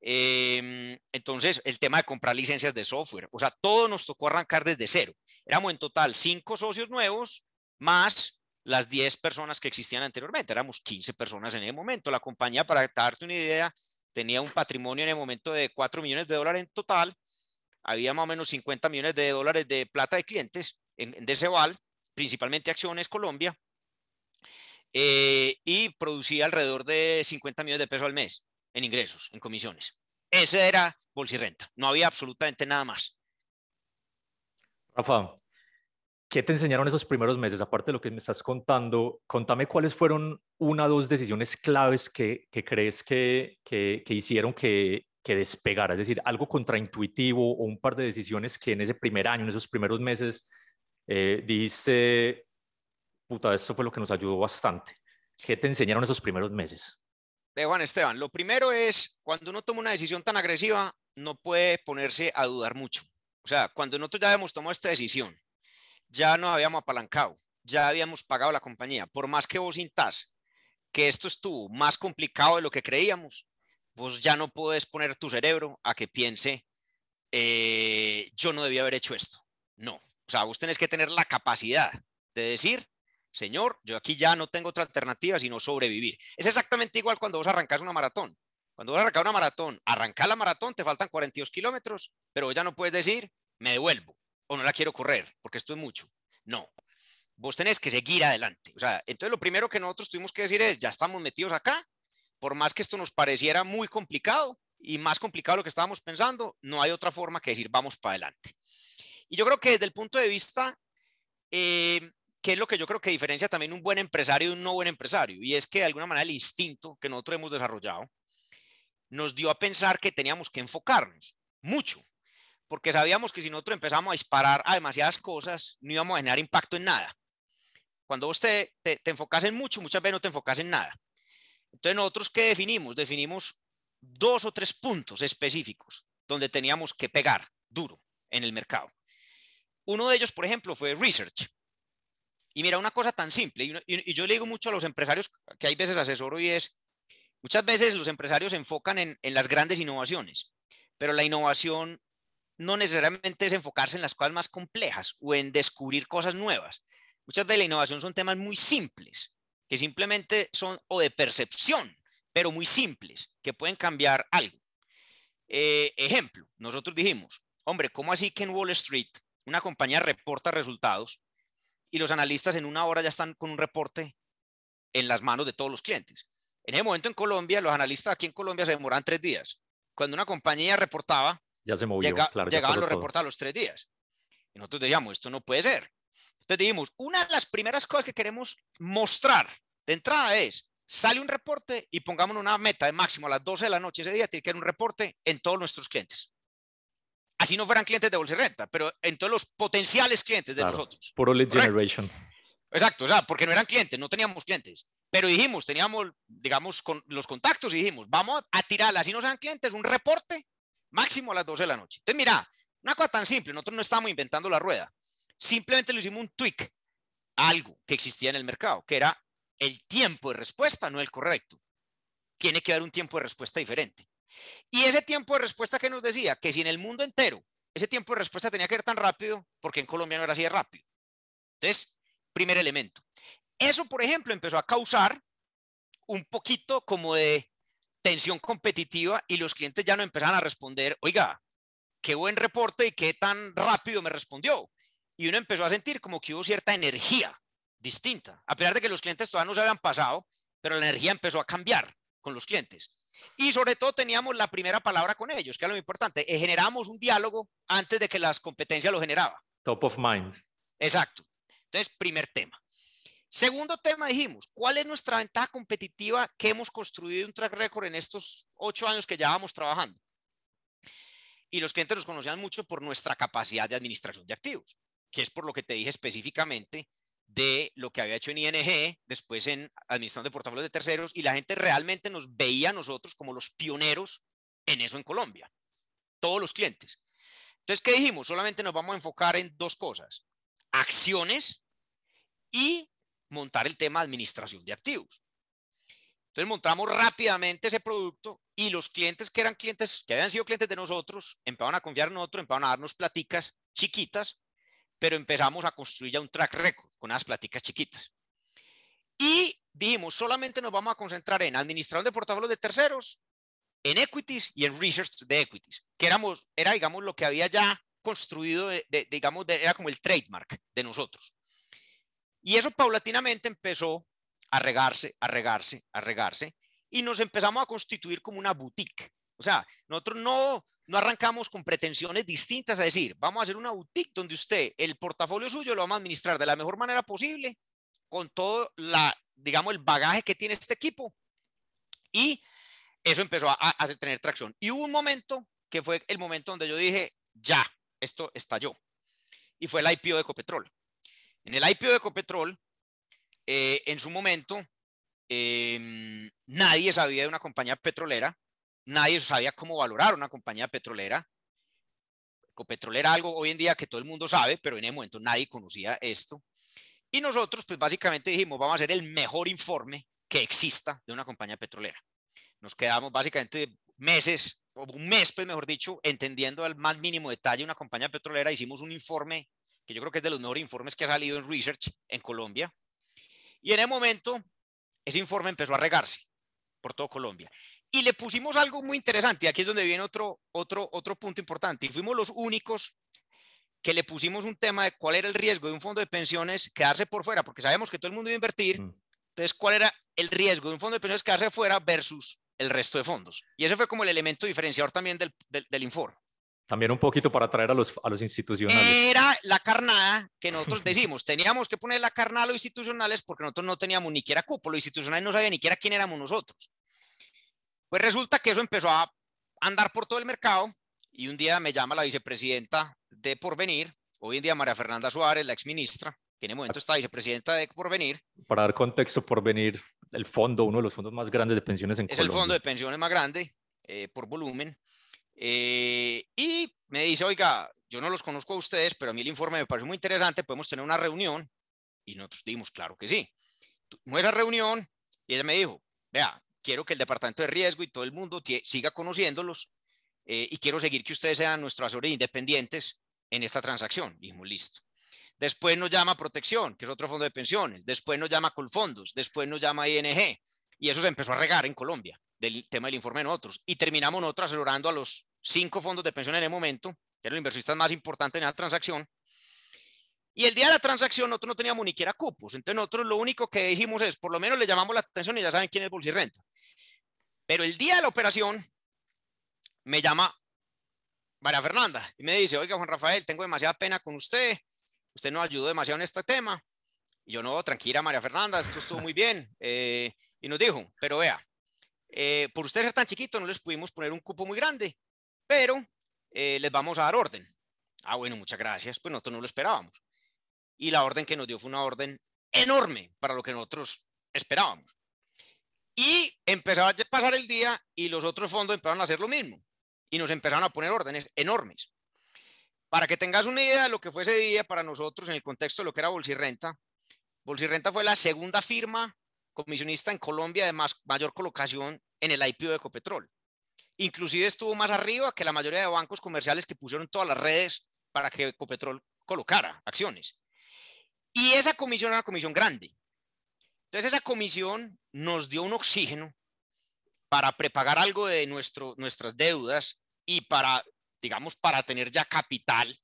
Em, entonces, el tema de comprar licencias de software, o sea, todo nos tocó arrancar desde cero. Éramos en total cinco socios nuevos más las 10 personas que existían anteriormente. Éramos 15 personas en ese momento. La compañía, para darte una idea, tenía un patrimonio en el momento de 4 millones de dólares en total. Había más o menos 50 millones de dólares de plata de clientes en, en Deceval, principalmente Acciones Colombia, eh, y producía alrededor de 50 millones de pesos al mes en ingresos, en comisiones. Ese era Bolsirrenta. No había absolutamente nada más. Rafa, ¿qué te enseñaron esos primeros meses? Aparte de lo que me estás contando, contame cuáles fueron una o dos decisiones claves que, que crees que, que, que hicieron que, que despegara, es decir, algo contraintuitivo o un par de decisiones que en ese primer año, en esos primeros meses, eh, dijiste, puta, esto fue lo que nos ayudó bastante. ¿Qué te enseñaron esos primeros meses? De Juan Esteban, lo primero es, cuando uno toma una decisión tan agresiva, no puede ponerse a dudar mucho. O sea, cuando nosotros ya habíamos tomado esta decisión, ya nos habíamos apalancado, ya habíamos pagado la compañía, por más que vos sintas que esto estuvo más complicado de lo que creíamos, vos ya no puedes poner tu cerebro a que piense, eh, yo no debía haber hecho esto. No, o sea, vos tenés que tener la capacidad de decir, Señor, yo aquí ya no tengo otra alternativa sino sobrevivir. Es exactamente igual cuando vos arrancas una maratón. Cuando vos arrancas una maratón, arrancas la maratón, te faltan 42 kilómetros, pero ya no puedes decir, me devuelvo o no la quiero correr porque esto es mucho. No, vos tenés que seguir adelante. O sea, entonces lo primero que nosotros tuvimos que decir es, ya estamos metidos acá, por más que esto nos pareciera muy complicado y más complicado de lo que estábamos pensando, no hay otra forma que decir, vamos para adelante. Y yo creo que desde el punto de vista eh, ¿Qué es lo que yo creo que diferencia también un buen empresario de un no buen empresario? Y es que de alguna manera el instinto que nosotros hemos desarrollado nos dio a pensar que teníamos que enfocarnos mucho, porque sabíamos que si nosotros empezamos a disparar a demasiadas cosas, no íbamos a generar impacto en nada. Cuando vos te, te, enfocas en mucho, muchas veces no te enfocas en nada. Entonces, nosotros, ¿qué definimos? Definimos dos o tres puntos específicos donde teníamos que pegar duro en el mercado. Uno de ellos, por ejemplo, fue research. Y mira, una cosa tan simple, y, yo le digo mucho a los empresarios que hay veces asesoro y es, muchas veces los empresarios se enfocan en, en las grandes innovaciones, pero la innovación no necesariamente es enfocarse en las cosas más complejas o en descubrir cosas nuevas. Muchas veces la innovación son temas muy simples, que simplemente son o de percepción, pero muy simples, que pueden cambiar algo. Eh, ejemplo, nosotros dijimos, hombre, ¿cómo así que en Wall Street una compañía reporta resultados y los analistas en una hora ya están con un reporte en las manos de todos los clientes. En ese momento en Colombia, los analistas aquí en Colombia se demoran tres días. Cuando una compañía reportaba, ya se movió, llegaban los reportes a los tres días. Y nosotros decíamos, esto no puede ser. Entonces dijimos, una de las primeras cosas que queremos mostrar de entrada es, sale un reporte y pongamos una meta de máximo a las 12 de la noche ese día, tiene que haber un reporte en todos nuestros clientes así no fueran clientes de Bolsa y Renta, pero en todos los potenciales clientes de nosotros. Por lead generation. Exacto, o sea, porque no eran clientes, no teníamos clientes. Pero dijimos, teníamos, digamos, con los contactos y dijimos, vamos a tirar, así no sean clientes, un reporte máximo a las 12 de la noche. Entonces, mira, una cosa tan simple, nosotros no estamos inventando la rueda, simplemente le hicimos un tweak a algo que existía en el mercado, que era el tiempo de respuesta, no el correcto. Tiene que haber un tiempo de respuesta diferente. Y ese tiempo de respuesta que nos decía, que si en el mundo entero ese tiempo de respuesta tenía que ser tan rápido, porque en Colombia no era así de rápido. Entonces, primer elemento. Eso, por ejemplo, empezó a causar un poquito como de tensión competitiva y los clientes ya no empezaban a responder, oiga, qué buen reporte y qué tan rápido me respondió. Y uno empezó a sentir como que hubo cierta energía distinta, a pesar de que los clientes todavía no se habían pasado, pero la energía empezó a cambiar con los clientes. Y sobre todo teníamos la primera palabra con ellos, que era lo importante. Eh, generamos un diálogo antes de que las competencias lo generaba. Top of mind. Exacto. Entonces, primer tema. Segundo tema, dijimos, ¿cuál es nuestra ventaja competitiva que hemos construido un track record en estos ocho años que llevábamos trabajando? Y los clientes nos conocían mucho por nuestra capacidad de administración de activos, que es por lo que te dije específicamente de lo que había hecho en ING, después en administración de portafolios de terceros, y la gente realmente nos veía a nosotros como los pioneros en eso en Colombia, todos los clientes. Entonces, ¿qué dijimos? Solamente nos vamos a enfocar en dos cosas, acciones y montar el tema administración de activos. Entonces montamos rápidamente ese producto y los clientes que eran clientes, que habían sido clientes de nosotros, empezaron a confiar en nosotros, empezaron a darnos platicas chiquitas pero empezamos a construir ya un track record con unas pláticas chiquitas. Y dijimos, solamente nos vamos a concentrar en administración de portafolios de terceros, en equities y en research de equities, que éramos, era, digamos, lo que había ya construido, de, digamos, era como el trademark de nosotros. Y eso paulatinamente empezó a regarse, a regarse, a regarse, y nos empezamos a constituir como una boutique. O sea, nosotros no, no arrancamos con pretensiones distintas a decir, vamos a hacer una boutique donde usted, el portafolio suyo lo vamos a administrar de la mejor manera posible, con todo la, digamos, el bagaje que tiene este equipo. Y eso empezó a, a tener tracción. Y hubo un momento que fue el momento donde yo dije, ya, esto estalló. Y fue el IPO de Ecopetrol. En el IPO de Ecopetrol, eh, en su momento, em, nadie sabía de una compañía petrolera, nadie sabía cómo valorar una compañía petrolera. Ecopetrol era algo hoy en día que todo el mundo sabe, pero en ese momento nadie conocía esto. Y nosotros, pues básicamente dijimos, vamos a hacer el mejor informe que exista de una compañía petrolera. Nos quedamos básicamente meses, o un mes, pues mejor dicho, entendiendo al más mínimo detalle una compañía petrolera, hicimos un informe que yo creo que es de los mejores informes que ha salido en Research en Colombia. Y en el momento, ese informe empezó a regarse por todo Colombia. Y le pusimos algo muy interesante, y aquí es donde viene otro, otro, otro punto importante, y fuimos los únicos que le pusimos un tema de cuál era el riesgo de un fondo de pensiones quedarse por fuera, porque sabemos que todo el mundo iba a invertir, mm. entonces cuál era el riesgo de un fondo de pensiones quedarse fuera versus el resto de fondos. Y ese fue como el elemento diferenciador también del, del informe. También un poquito para atraer a los, a los institucionales. Era la carnada que nosotros decimos, teníamos que poner la carnada a los institucionales porque nosotros no teníamos ni siquiera cupo, los institucionales no sabían ni siquiera quién éramos nosotros. Pues resulta que eso empezó a andar por todo el mercado y un día me llama la vicepresidenta de Porvenir, hoy en día María Fernanda Suárez, la exministra, que en el momento está vicepresidenta de Porvenir. Para dar contexto, Porvenir, el fondo, uno de los fondos más grandes de pensiones en es Colombia. Es el fondo de pensiones más grande eh, por volumen. Eh, y me dice, oiga, yo no los conozco a ustedes, pero a mí el informe me parece muy interesante, podemos tener una reunión. Y nosotros dijimos, claro que sí. Tuvimos esa reunión y ella me dijo, vea, quiero que el departamento de riesgo y todo el mundo siga conociéndolos eh, y quiero seguir que ustedes sean nuestros asesores independientes en esta transacción. Dijimos, listo. Después nos llama Protección, que es otro fondo de pensiones. Después nos llama Colfondos. Después nos llama ING. Y eso se empezó a regar en Colombia del tema del informe de nosotros. Y terminamos nosotros asesorando a los cinco fondos de pensión en el momento, que eran los inversionistas más importantes en la transacción. Y el día de la transacción nosotros no teníamos ni siquiera cupos. Entonces nosotros lo único que dijimos es, por lo menos le llamamos la atención y ya saben quién es Bolsa y Renta. Pero el día de la operación me llama María Fernanda y me dice, oiga Juan Rafael, tengo demasiada pena con usted. Usted nos ayudó demasiado en este tema. Y yo no, tranquila María Fernanda, esto estuvo muy bien. Eh, y nos dijo, pero vea, eh, por usted ser tan chiquito no les pudimos poner un cupo muy grande, pero eh, les vamos a dar orden. Ah, bueno, muchas gracias, pues nosotros no lo esperábamos. Y la orden que nos dio fue una orden enorme para lo que nosotros esperábamos. Y empezaba a pasar el día y los otros fondos empezaron a hacer lo mismo. Y nos empezaron a poner órdenes enormes. Para que tengas una idea de lo que fue ese día para nosotros en el contexto de lo que era Bolsirrenta, Bolsirrenta fue la segunda firma comisionista en Colombia de más, mayor colocación en el IPO de Ecopetrol. Inclusive estuvo más arriba que la mayoría de bancos comerciales que pusieron todas las redes para que Ecopetrol colocara acciones. Y esa comisión era una comisión grande. Entonces esa comisión nos dio un oxígeno para prepagar algo de nuestro, nuestras deudas y para, digamos, para tener ya capital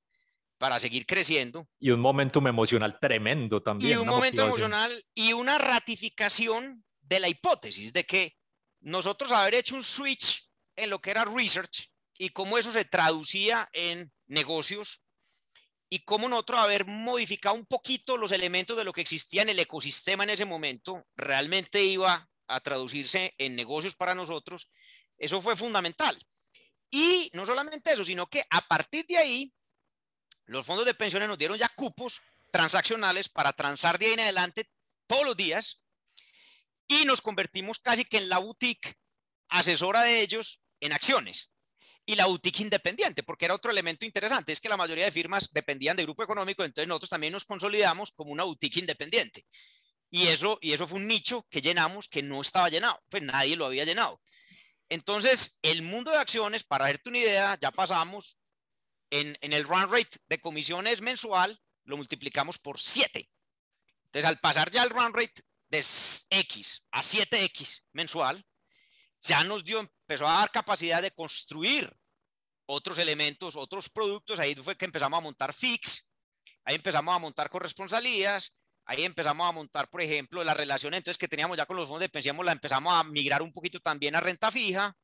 para seguir creciendo. Y un momentum emocional tremendo también. Y un momento emocional y una ratificación de la hipótesis de que nosotros haber hecho un switch en lo que era research y cómo eso se traducía en negocios y cómo nosotros haber modificado un poquito los elementos de lo que existía en el ecosistema en ese momento realmente iba a traducirse en negocios para nosotros, eso fue fundamental. Y no solamente eso, sino que a partir de ahí los fondos de pensiones nos dieron ya cupos transaccionales para transar de ahí en adelante todos los días y nos convertimos casi que en la boutique asesora de ellos en acciones y la boutique independiente, porque era otro elemento interesante, es que la mayoría de firmas dependían de grupo económico, entonces nosotros también nos consolidamos como una boutique independiente. Y eso, y eso fue un nicho que llenamos que no estaba llenado, pues nadie lo había llenado. Entonces, el mundo de acciones, para darte una idea, ya pasamos en, el run rate de comisiones mensual, lo multiplicamos por 7. Entonces, al pasar ya el run rate de X a 7X mensual, ya nos dio, empezó a dar capacidad de construir otros elementos, otros productos. Ahí fue que empezamos a montar fix, ahí empezamos a montar corresponsalías, ahí empezamos a montar, por ejemplo, la relación entonces que teníamos ya con los fondos de pensión, la empezamos a migrar un poquito también a renta fija,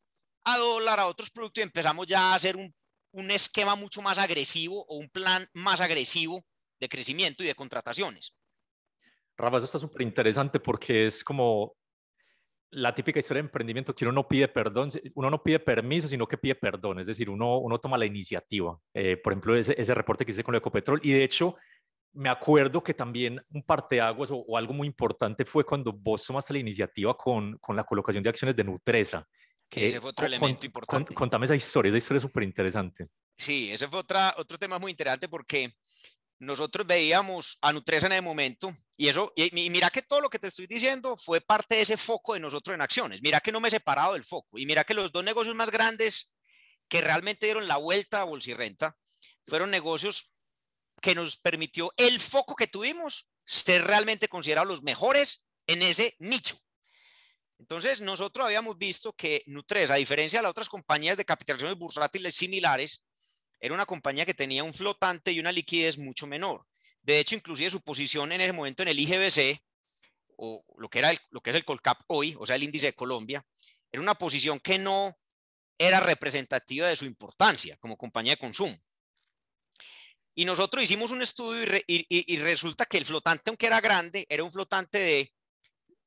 a dólar, a otros productos y empezamos ya a hacer un, un esquema mucho más agresivo o un plan más agresivo de crecimiento y de contrataciones. Rafa, eso está súper interesante porque es como la típica historia de emprendimiento que uno no pide perdón, uno no pide permiso, sino que pide perdón, es decir, uno, uno toma la iniciativa. Eh, por ejemplo, ese, ese, reporte que hice con Ecopetrol y de hecho me acuerdo que también un parteaguas o, o algo muy importante fue cuando vos tomaste la iniciativa con, con la colocación de acciones de Nutresa. Que ese fue otro elemento importante. contame esa historia, esa historia es súper interesante. Sí, ese fue otra, otro tema muy interesante porque nosotros veíamos a Nutresa en el momento y eso, y, mira que todo lo que te estoy diciendo fue parte de ese foco de nosotros en acciones. Mira que no me he separado del foco y mira que los dos negocios más grandes que realmente dieron la vuelta a Bolsirrenta fueron negocios que nos permitió el foco que tuvimos ser realmente considerados los mejores en ese nicho. Entonces, nosotros habíamos visto que Nutresa, a diferencia de las otras compañías de capitalizaciones bursátiles similares, era una compañía que tenía un flotante y una liquidez mucho menor. De hecho, inclusive su posición en ese momento en el IGBC, o lo que, era lo que es el Colcap hoy, o sea, el índice de Colombia, era una posición que no era representativa de su importancia como compañía de consumo. Y nosotros hicimos un estudio y, resulta que el flotante, aunque era grande, era un flotante de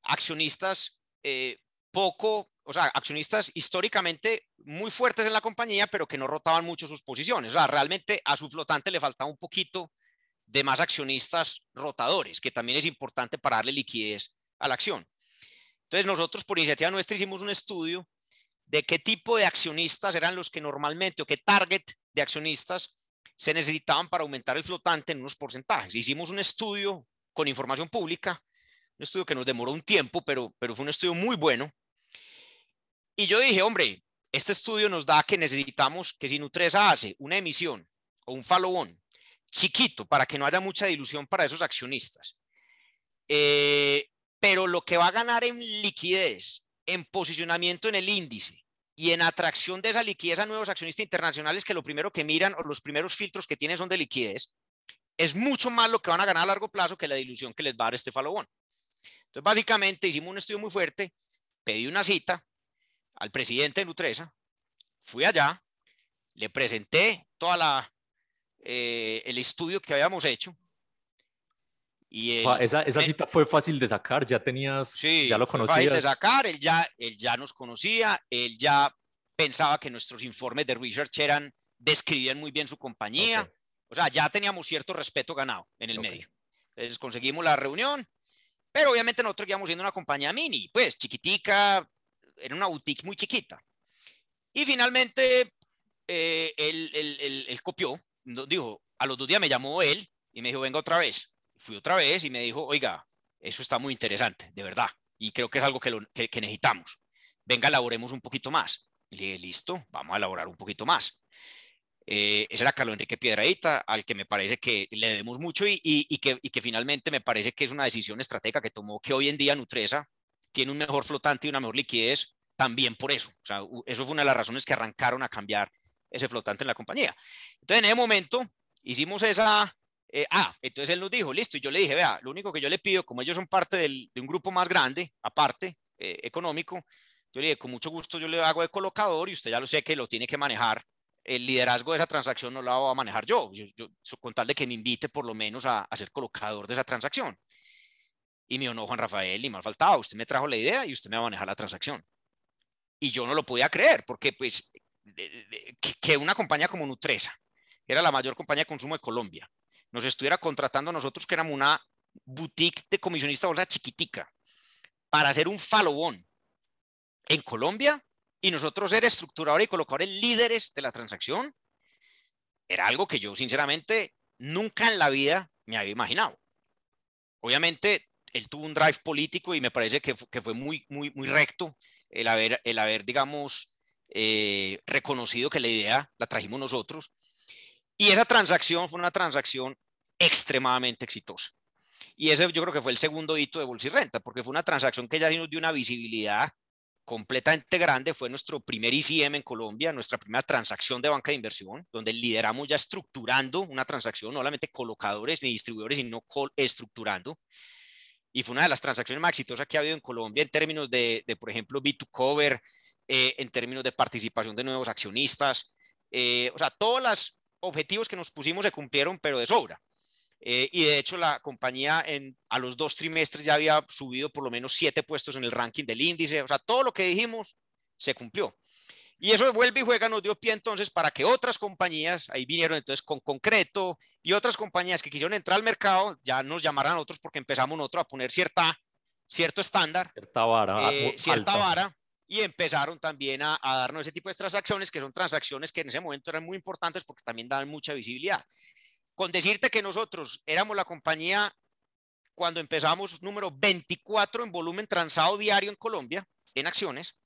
accionistas eh, poco o sea, accionistas históricamente muy fuertes en la compañía, pero que no rotaban mucho sus posiciones. O sea, realmente a su flotante le faltaba un poquito de más accionistas rotadores, que también es importante para darle liquidez a la acción. Entonces, nosotros por iniciativa nuestra hicimos un estudio de qué tipo de accionistas eran los que normalmente o qué target de accionistas se necesitaban para aumentar el flotante en unos porcentajes. Hicimos un estudio con información pública, un estudio que nos demoró un tiempo, pero, pero fue un estudio muy bueno y yo dije, hombre, este estudio nos da que necesitamos que si Nutresa hace una emisión o un follow-on chiquito para que no haya mucha dilución para esos accionistas, eh, pero lo que va a ganar en liquidez, en posicionamiento en el índice y en atracción de esa liquidez a nuevos accionistas internacionales que lo primero que miran o los primeros filtros que tienen son de liquidez, es mucho más lo que van a ganar a largo plazo que la dilución que les va a dar este follow-on. Entonces, básicamente hicimos un estudio muy fuerte, pedí una cita, al presidente de Nutresa, fui allá, le presenté toda la eh, el estudio que habíamos hecho. Y esa, esa cita fue fácil de sacar, ya tenías, sí, ya lo conocías. Fácil de sacar, él ya, él ya nos conocía, él ya pensaba que nuestros informes de research eran, describían muy bien su compañía, o sea, ya teníamos cierto respeto ganado en el medio. Entonces conseguimos la reunión, pero obviamente nosotros íbamos siendo una compañía mini, pues chiquitica, era una boutique muy chiquita. Y finalmente eh, él, copió, dijo, a los dos días me llamó él y me dijo, venga otra vez. Fui otra vez y me dijo, oiga, eso está muy interesante, de verdad, y creo que es algo que, que, necesitamos. Venga, elaboremos un poquito más. Y le dije, listo, vamos a elaborar un poquito más. Eh, ese era Carlos Enrique Piedradita, al que me parece que le debemos mucho y, y, que, y, que, finalmente me parece que es una decisión estratégica que tomó que hoy en día Nutresa tiene un mejor flotante y una mejor liquidez también por eso. O sea, eso fue una de las razones que arrancaron a cambiar ese flotante en la compañía. Entonces, en ese momento hicimos esa... Eh, ah, entonces él nos dijo, listo, y yo le dije, vea, lo único que yo le pido, como ellos son parte del, de un grupo más grande, aparte, eh, económico, yo le dije, con mucho gusto yo le hago de colocador y usted ya lo sé que lo tiene que manejar. El liderazgo de esa transacción no lo voy a manejar yo, yo, con tal de que me invite por lo menos a, a ser colocador de esa transacción. Y me dijo, no, Juan Rafael, ni mal faltaba, usted me trajo la idea y usted me va a manejar la transacción. Y yo no lo podía creer, porque pues que, una compañía como Nutresa, que era la mayor compañía de consumo de Colombia, nos estuviera contratando a nosotros que éramos una boutique de comisionista bolsa chiquitica para hacer un follow-on en Colombia y nosotros ser estructuradores y colocadores líderes de la transacción, era algo que yo sinceramente nunca en la vida me había imaginado. Obviamente él tuvo un drive político y me parece que, fue muy, muy, muy recto el haber, el haber digamos, eh, reconocido que la idea la trajimos nosotros. Y esa transacción fue una transacción extremadamente exitosa. Y ese yo creo que fue el segundo hito de Bolsa y Renta, porque fue una transacción que ya nos dio una visibilidad completamente grande. Fue nuestro primer ICM en Colombia, nuestra primera transacción de banca de inversión, donde lideramos ya estructurando una transacción, no solamente colocadores ni distribuidores, sino estructurando. Y fue una de las transacciones más exitosas que ha habido en Colombia en términos de, por ejemplo, B2Cover, eh, en términos de participación de nuevos accionistas. Eh, o sea, todos los objetivos que nos pusimos se cumplieron, pero de sobra. Eh, y de hecho la compañía en, a los dos trimestres ya había subido por lo menos siete puestos en el ranking del índice. O sea, todo lo que dijimos se cumplió. Y eso vuelve y juega, nos dio pie entonces para que otras compañías, ahí vinieron entonces con concreto, y otras compañías que quisieron entrar al mercado, ya nos llamaran a otros porque empezamos nosotros a poner cierta, cierto estándar, cierta vara, eh, cierta vara, y empezaron también a, a, darnos ese tipo de transacciones, que son transacciones que en ese momento eran muy importantes porque también dan mucha visibilidad. Con decirte que nosotros éramos la compañía cuando empezamos número 24 en volumen transado diario en Colombia, en acciones.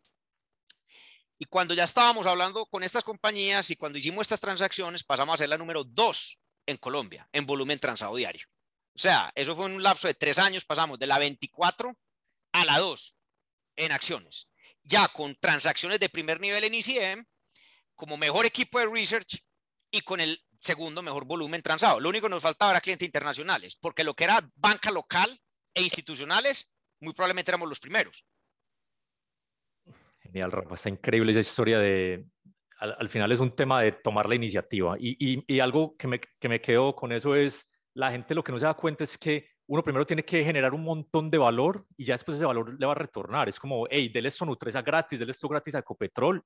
Y cuando ya estábamos hablando con estas compañías y cuando hicimos estas transacciones, pasamos a ser la número 2 en Colombia, en volumen transado diario. O sea, eso fue un lapso de tres años, pasamos de la 24 a la 2 en acciones. Ya con transacciones de primer nivel en ICM, como mejor equipo de research y con el segundo mejor volumen transado. Lo único que nos faltaba era clientes internacionales, porque lo que era banca local e institucionales, muy probablemente éramos los primeros. Genial, Rafa, está increíble esa historia de, al, final es un tema de tomar la iniciativa y, y, y algo que me, que me quedo con eso es, la gente lo que no se da cuenta es que uno primero tiene que generar un montón de valor y ya después ese valor le va a retornar. Es como, hey, denle esto Nutresa gratis, denle esto gratis a Ecopetrol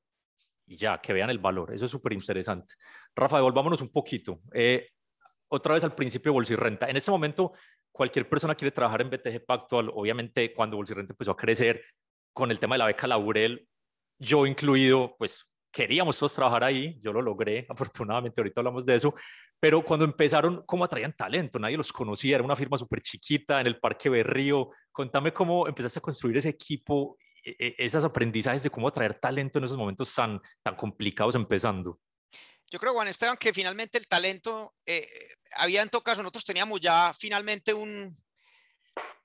y ya, que vean el valor. Eso es súper interesante. Rafa, devolvámonos un poquito. Eh, otra vez al principio de Bolsa y Renta. En este momento, cualquier persona quiere trabajar en BTG Pactual. Obviamente, cuando Bolsa y Renta empezó a crecer con el tema de la beca Laurel, yo incluido, pues queríamos todos trabajar ahí. Yo lo logré, afortunadamente, ahorita hablamos de eso. Pero cuando empezaron, ¿cómo atraían talento? Nadie los conocía, era una firma súper chiquita en el Parque Berrío. Contame cómo empezaste a construir ese equipo e, e, esos aprendizajes de cómo atraer talento en esos momentos tan, tan complicados empezando? Yo creo, Juan Esteban, que finalmente el talento, eh, había en todo caso, nosotros teníamos ya finalmente un,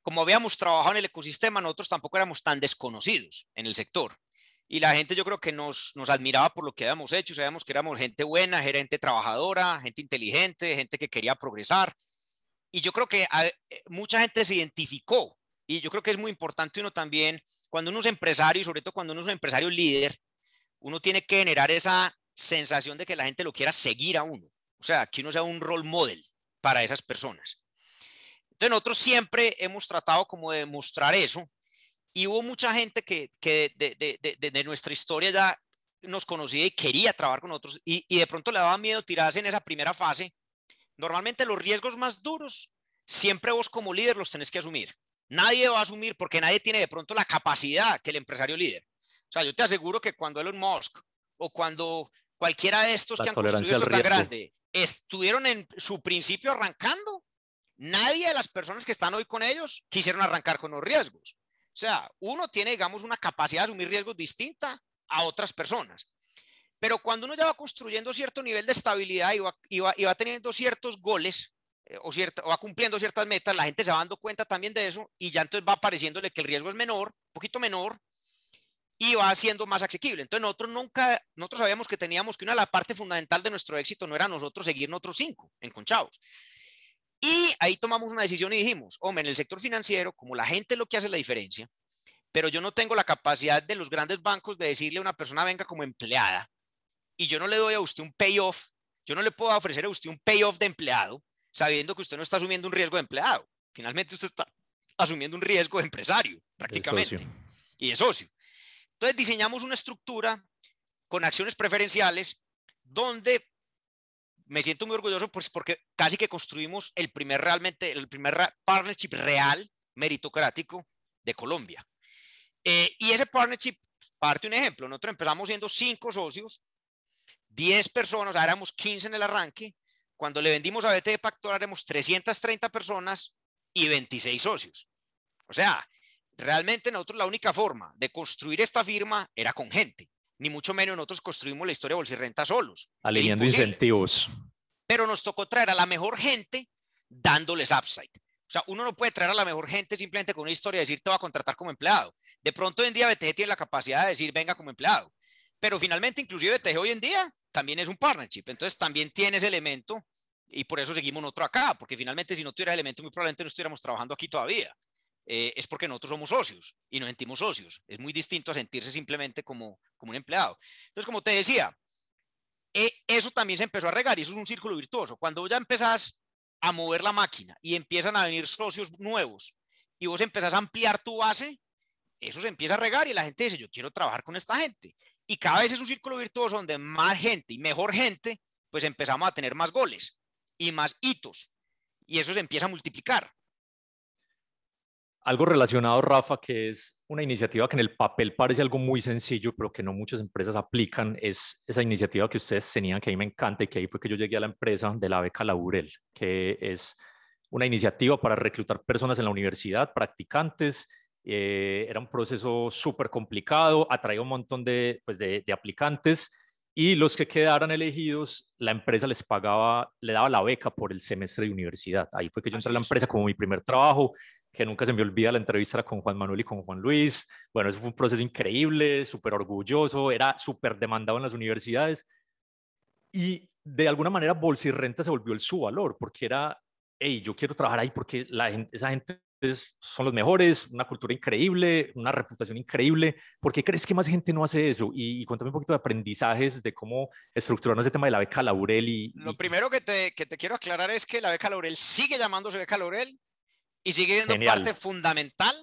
como habíamos trabajado en el ecosistema, nosotros tampoco éramos tan desconocidos en el sector. Y la gente yo creo que nos, nos admiraba por lo que habíamos hecho, sabíamos que éramos gente buena, gente trabajadora, gente inteligente, gente que quería progresar. Y yo creo que eh, mucha gente se identificó. Y yo creo que es muy importante uno también cuando uno es empresario y sobre todo cuando uno es empresario líder, uno tiene que generar esa sensación de que la gente lo quiera seguir a uno. O sea, que uno sea un role model para esas personas. Entonces nosotros siempre hemos tratado como de mostrar eso y hubo mucha gente que, que de, de, nuestra historia ya nos conocía y quería trabajar con nosotros y, y de pronto le daba miedo tirarse en esa primera fase. Normalmente los riesgos más duros siempre vos como líder los tenés que asumir. Nadie va a asumir porque nadie tiene de pronto la capacidad que el empresario líder. O sea, yo te aseguro que cuando Elon Musk o cuando cualquiera de estos que han construido esto tan grande estuvieron en su principio arrancando, nadie de las personas que están hoy con ellos quisieron arrancar con los riesgos. O sea, uno tiene, digamos, una capacidad de asumir riesgos distinta a otras personas. Pero cuando uno ya va construyendo cierto nivel de estabilidad y va, y va teniendo ciertos goles, eh, o, cierta, o va cumpliendo ciertas metas, la gente se va dando cuenta también de eso y ya entonces va apareciéndole que el riesgo es menor, un poquito menor, y va siendo más asequible. Entonces nosotros nunca, nosotros sabíamos que teníamos que una de la parte fundamental de nuestro éxito no era nosotros seguir nosotros cinco enconchados. Y ahí tomamos una decisión y dijimos, hombre, en el sector financiero, como la gente es lo que hace la diferencia, pero yo no tengo la capacidad de los grandes bancos de decirle a una persona venga como empleada y yo no le doy a usted un payoff, yo no le puedo ofrecer a usted un payoff de empleado, sabiendo que usted no está asumiendo un riesgo de empleado. Finalmente usted está asumiendo un riesgo de empresario, prácticamente, y de socio. Entonces diseñamos una estructura con acciones preferenciales donde me siento muy orgulloso pues porque casi que construimos el primer realmente, el primer partnership real meritocrático de Colombia. Eh, y ese partnership, parte un ejemplo, nosotros empezamos siendo cinco socios, 10 personas, éramos 15 en el arranque, cuando le vendimos a BT Pacto, haremos 330 personas y 26 socios. O sea, realmente nosotros la única forma de construir esta firma era con gente. Ni mucho menos nosotros construimos la historia de Renta solos. Alineando incentivos. Pero nos tocó traer a la mejor gente dándoles upside. O sea, uno no puede traer a la mejor gente simplemente con una historia y decir te va a contratar como empleado. De pronto hoy en día BTG tiene la capacidad de decir venga como empleado. Pero finalmente inclusive BTG hoy en día también es un partnership. Entonces también tiene ese elemento y por eso seguimos nosotros acá, porque finalmente si no tuviera elemento muy probablemente no estuviéramos trabajando aquí todavía. Eh, es porque nosotros somos socios y nos sentimos socios. Es muy distinto a sentirse simplemente como, como un empleado. Entonces, como te decía, eh, eso también se empezó a regar y eso es un círculo virtuoso. Cuando ya empezás a mover la máquina y empiezan a venir socios nuevos y vos empezás a ampliar tu base, eso se empieza a regar y la gente dice, yo quiero trabajar con esta gente. Y cada vez es un círculo virtuoso donde más gente y mejor gente, pues empezamos a tener más goles y más hitos. Y eso se empieza a multiplicar. Algo relacionado, Rafa, que es una iniciativa que en el papel parece algo muy sencillo, pero que no muchas empresas aplican, es esa iniciativa que ustedes tenían, que a mí me encanta y que ahí fue que yo llegué a la empresa de la beca Laurel, que es una iniciativa para reclutar personas en la universidad, practicantes. Eh, era un proceso súper complicado, atraía un montón de, pues de, de aplicantes y los que quedaran elegidos, la empresa les pagaba, le daba la beca por el semestre de universidad. Ahí fue que yo entré a la empresa como mi primer trabajo, que nunca se me olvida la entrevista con Juan Manuel y con Juan Luis. Bueno, eso fue un proceso increíble, súper orgulloso, era súper demandado en las universidades. Y de alguna manera Bolsa y Renta se volvió el su valor, porque era, hey, yo quiero trabajar ahí porque la esa gente son los mejores, una cultura increíble, una reputación increíble. ¿Por qué crees que más gente no hace eso? Y, y cuéntame un poquito de aprendizajes de cómo estructurar ese tema de la beca Laurel. Y, Lo primero que te, que te, quiero aclarar es que la beca Laurel sigue llamándose beca Laurel y sigue siendo parte fundamental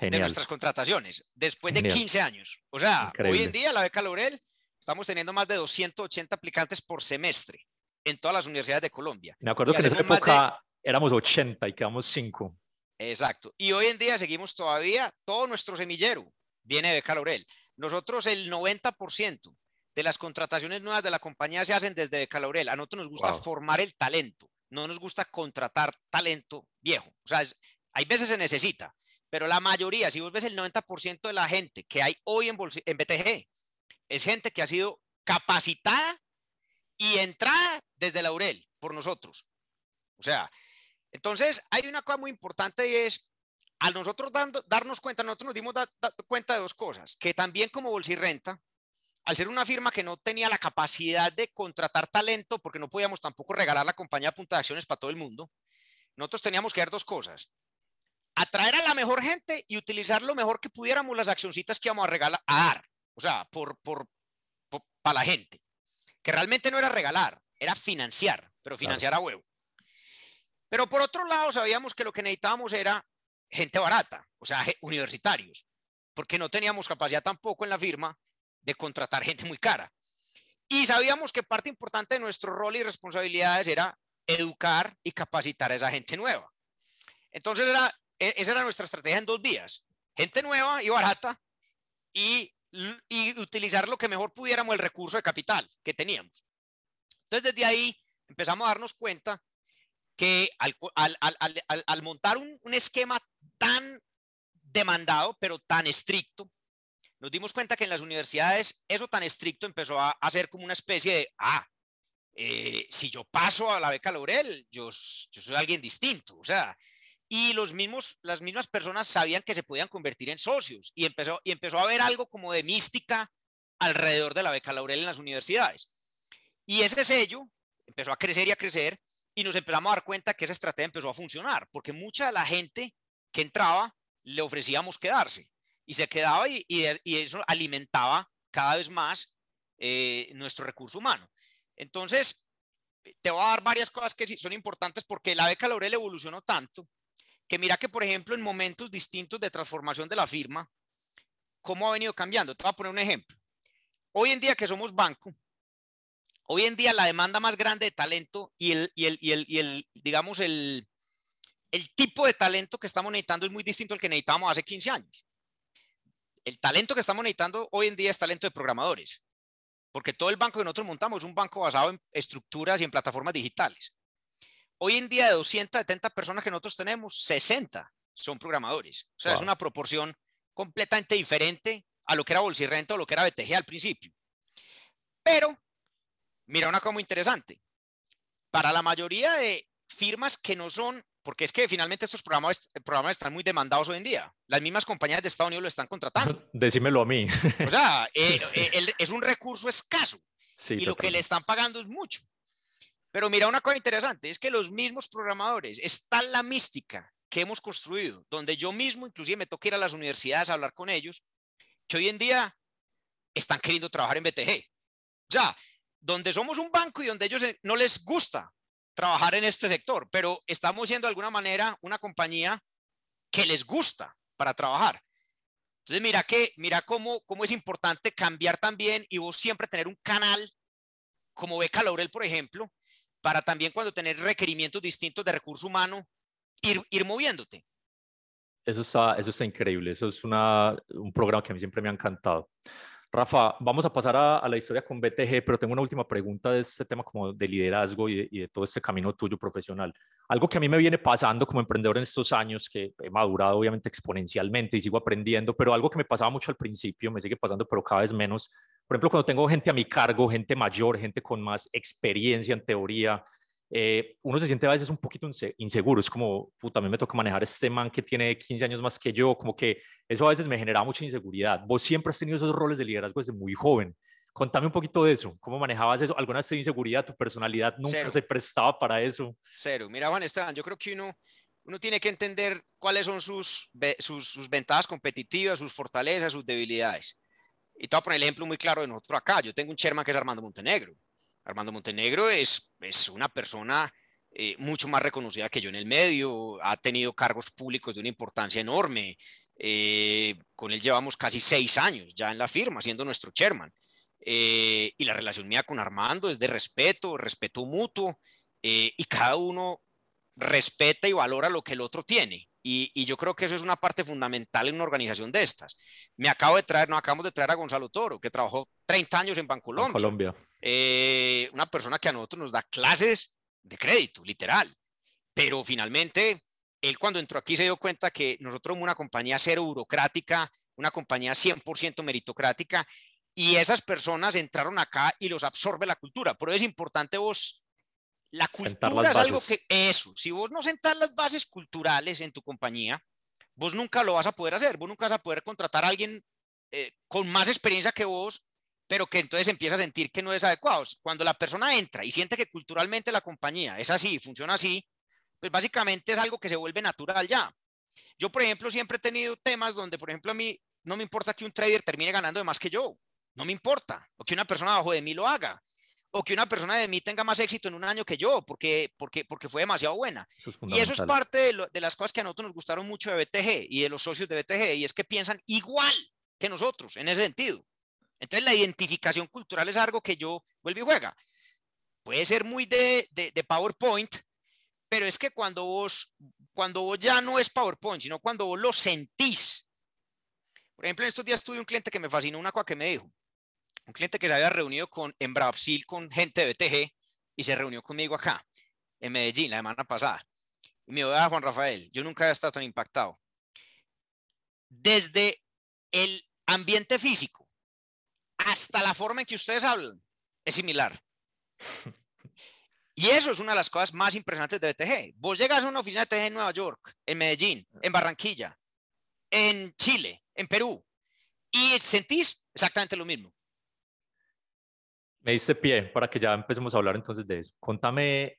de nuestras contrataciones después de 15 años. O sea, hoy en día la beca Laurel estamos teniendo más de 280 aplicantes por semestre en todas las universidades de Colombia. Me acuerdo que en esa época éramos 80 y quedamos 5. Exacto. Y hoy en día seguimos todavía, todo nuestro semillero viene de Beca Laurel. Nosotros el 90% de las contrataciones nuevas de la compañía se hacen desde Beca Laurel. A nosotros nos gusta wow. formar el talento, no nos gusta contratar talento viejo. O sea, hay veces se necesita, pero la mayoría, si vos ves el 90% de la gente que hay hoy en, en BTG, es gente que ha sido capacitada y entrada desde Laurel por nosotros. O sea, entonces, hay una cosa muy importante y es, al nosotros dando, darnos cuenta, nosotros nos dimos cuenta de dos cosas, que también como Bolsa y Renta, al ser una firma que no tenía la capacidad de contratar talento, porque no podíamos tampoco regalar la compañía a punta de acciones para todo el mundo, nosotros teníamos que ver dos cosas. Atraer a la mejor gente y utilizar lo mejor que pudiéramos las accioncitas que íbamos a regalar, a dar, o sea, por, por, por para la gente, que realmente no era regalar, era financiar, pero financiar claro. a huevo. Pero por otro lado, sabíamos que lo que necesitábamos era gente barata, o sea, universitarios, porque no teníamos capacidad tampoco en la firma de contratar gente muy cara. Y sabíamos que parte importante de nuestro rol y responsabilidades era educar y capacitar a esa gente nueva. Entonces, era, esa era nuestra estrategia en dos vías. Gente nueva y barata y, y utilizar lo que mejor pudiéramos el recurso de capital que teníamos. Entonces, desde ahí empezamos a darnos cuenta que al, al, al, al montar un, un, esquema tan demandado, pero tan estricto, nos dimos cuenta que en las universidades eso tan estricto empezó a, ser como una especie de, ah, eh, si yo paso a la beca Laurel, yo, yo soy alguien distinto, o sea, y los mismos, las mismas personas sabían que se podían convertir en socios y empezó, y empezó a haber algo como de mística alrededor de la beca Laurel en las universidades. Y ese sello empezó a crecer y a crecer y nos empezamos a dar cuenta que esa estrategia empezó a funcionar, porque mucha de la gente que entraba le ofrecíamos quedarse y se quedaba y, y, y eso alimentaba cada vez más eh, nuestro recurso humano. Entonces, te voy a dar varias cosas que son importantes porque la beca Laurel evolucionó tanto que mira que, por ejemplo, en momentos distintos de transformación de la firma, cómo ha venido cambiando. Te voy a poner un ejemplo. Hoy en día que somos banco, Hoy en día la demanda más grande de talento y el, y el, y el, y el digamos, el, el tipo de talento que estamos necesitando es muy distinto al que necesitábamos hace 15 años. El talento que estamos necesitando hoy en día es talento de programadores, porque todo el banco que nosotros montamos es un banco basado en estructuras y en plataformas digitales. Hoy en día de 270 personas que nosotros tenemos, 60 son programadores. O sea, wow. es una proporción completamente diferente a lo que era Bolsirrenta o lo que era BTG al principio. Pero Mira una cosa muy interesante. Para la mayoría de, firmas que no son, porque es que finalmente estos programas, programas están muy demandados hoy en día. Las mismas compañías de Estados Unidos lo están contratando. Decímelo a mí. O sea, eh, eh, es un recurso escaso y lo que le están pagando es mucho. Pero mira, una cosa interesante es que los mismos programadores, está la mística que hemos construido, donde yo mismo inclusive me toca ir a las universidades a hablar con ellos, que hoy en día están queriendo trabajar en BTG. O sea, donde somos un banco y donde ellos eh, no les gusta trabajar en este sector, pero estamos siendo de alguna manera una compañía que les gusta para trabajar. Entonces, mira que, mira cómo, cómo es importante cambiar también y vos siempre tener un canal como Beca Laurel, por ejemplo, para también cuando tener requerimientos distintos de recurso humano, ir, ir moviéndote. Eso está, eso está increíble, eso es una, un programa que a mí siempre me ha encantado. Rafa, vamos a pasar a, la historia con BTG, pero tengo una última pregunta de este tema como de liderazgo y de, todo este camino tuyo profesional. Algo que a mí me viene pasando como emprendedor en estos años, que he madurado obviamente exponencialmente y sigo aprendiendo, pero algo que me pasaba mucho al principio, me sigue pasando, pero cada vez menos. Por ejemplo, cuando tengo gente a mi cargo, gente mayor, gente con más experiencia en teoría, eh, uno se siente a veces un poquito inseguro, es como, puta, a mí me toca manejar este man que tiene 15 años más que yo, como que eso a veces me genera mucha inseguridad. Vos siempre has tenido esos roles de liderazgo desde muy joven. Contame un poquito de eso, ¿cómo manejabas eso? ¿Alguna vez inseguridad? ¿Tu personalidad nunca se prestaba para eso? Cero. Mira, Juan Esteban, yo creo que uno, uno tiene que entender cuáles son sus, sus, sus ventajas competitivas, sus fortalezas, sus debilidades. Y te voy a poner el ejemplo muy claro de nosotros acá. Yo tengo un chairman que es Armando Montenegro. Armando Montenegro es, es una persona eh, mucho más reconocida que yo en el medio, ha tenido cargos públicos de una importancia enorme. Eh, con él llevamos casi seis años ya en la firma, siendo nuestro chairman. Eh, y la relación mía con Armando es de respeto, respeto mutuo, y cada uno respeta y valora lo que el otro tiene. Y, yo creo que eso es una parte fundamental en una organización de estas. Me acabo de traer, no acabamos de traer a Gonzalo Toro, que trabajó 30 años en Bancolombia. Colombia. Eh, una persona que a nosotros nos da clases de crédito, literal. Pero finalmente, él cuando entró aquí se dio cuenta que nosotros somos una compañía cero burocrática, una compañía 100% meritocrática, y esas personas entraron acá y los absorbe la cultura. Por eso es importante vos la cultura es algo que, eso, si vos no sentás las bases culturales en tu compañía, vos nunca lo vas a poder hacer, vos nunca vas a poder contratar a alguien eh, con más experiencia que vos, pero que entonces empieza a sentir que no es adecuado. Cuando la persona entra y siente que culturalmente la compañía es así, funciona así, pues básicamente es algo que se vuelve natural ya. Yo, por ejemplo, siempre he tenido temas donde, por ejemplo, a mí no me importa que un trader termine ganando de más que yo, no me importa, o que una persona abajo de mí lo haga o que una persona de mí tenga más éxito en un año que yo, porque, porque, porque fue demasiado buena. y eso es parte de, de, las cosas que a nosotros nos gustaron mucho de BTG y de los socios de BTG, y es que piensan igual que nosotros en ese sentido. Entonces la identificación cultural es algo que yo vuelvo y juega. Puede ser muy de, PowerPoint, pero es que cuando vos, cuando vos ya no es PowerPoint, sino cuando vos lo sentís. Por ejemplo, en estos días tuve un cliente que me fascinó una cosa que me dijo un cliente que se había reunido con, en Brasil con gente de BTG y se reunió conmigo acá, en Medellín, la semana pasada. Y me dijo, ah, Juan Rafael, yo nunca había estado tan impactado. Desde el ambiente físico hasta la forma en que ustedes hablan, es similar. Y eso es una de las cosas más impresionantes de BTG. Vos llegas a una oficina de BTG en Nueva York, en Medellín, en Barranquilla, en Chile, en Perú, y sentís exactamente lo mismo. Me diste pie para que ya empecemos a hablar entonces de eso. Contame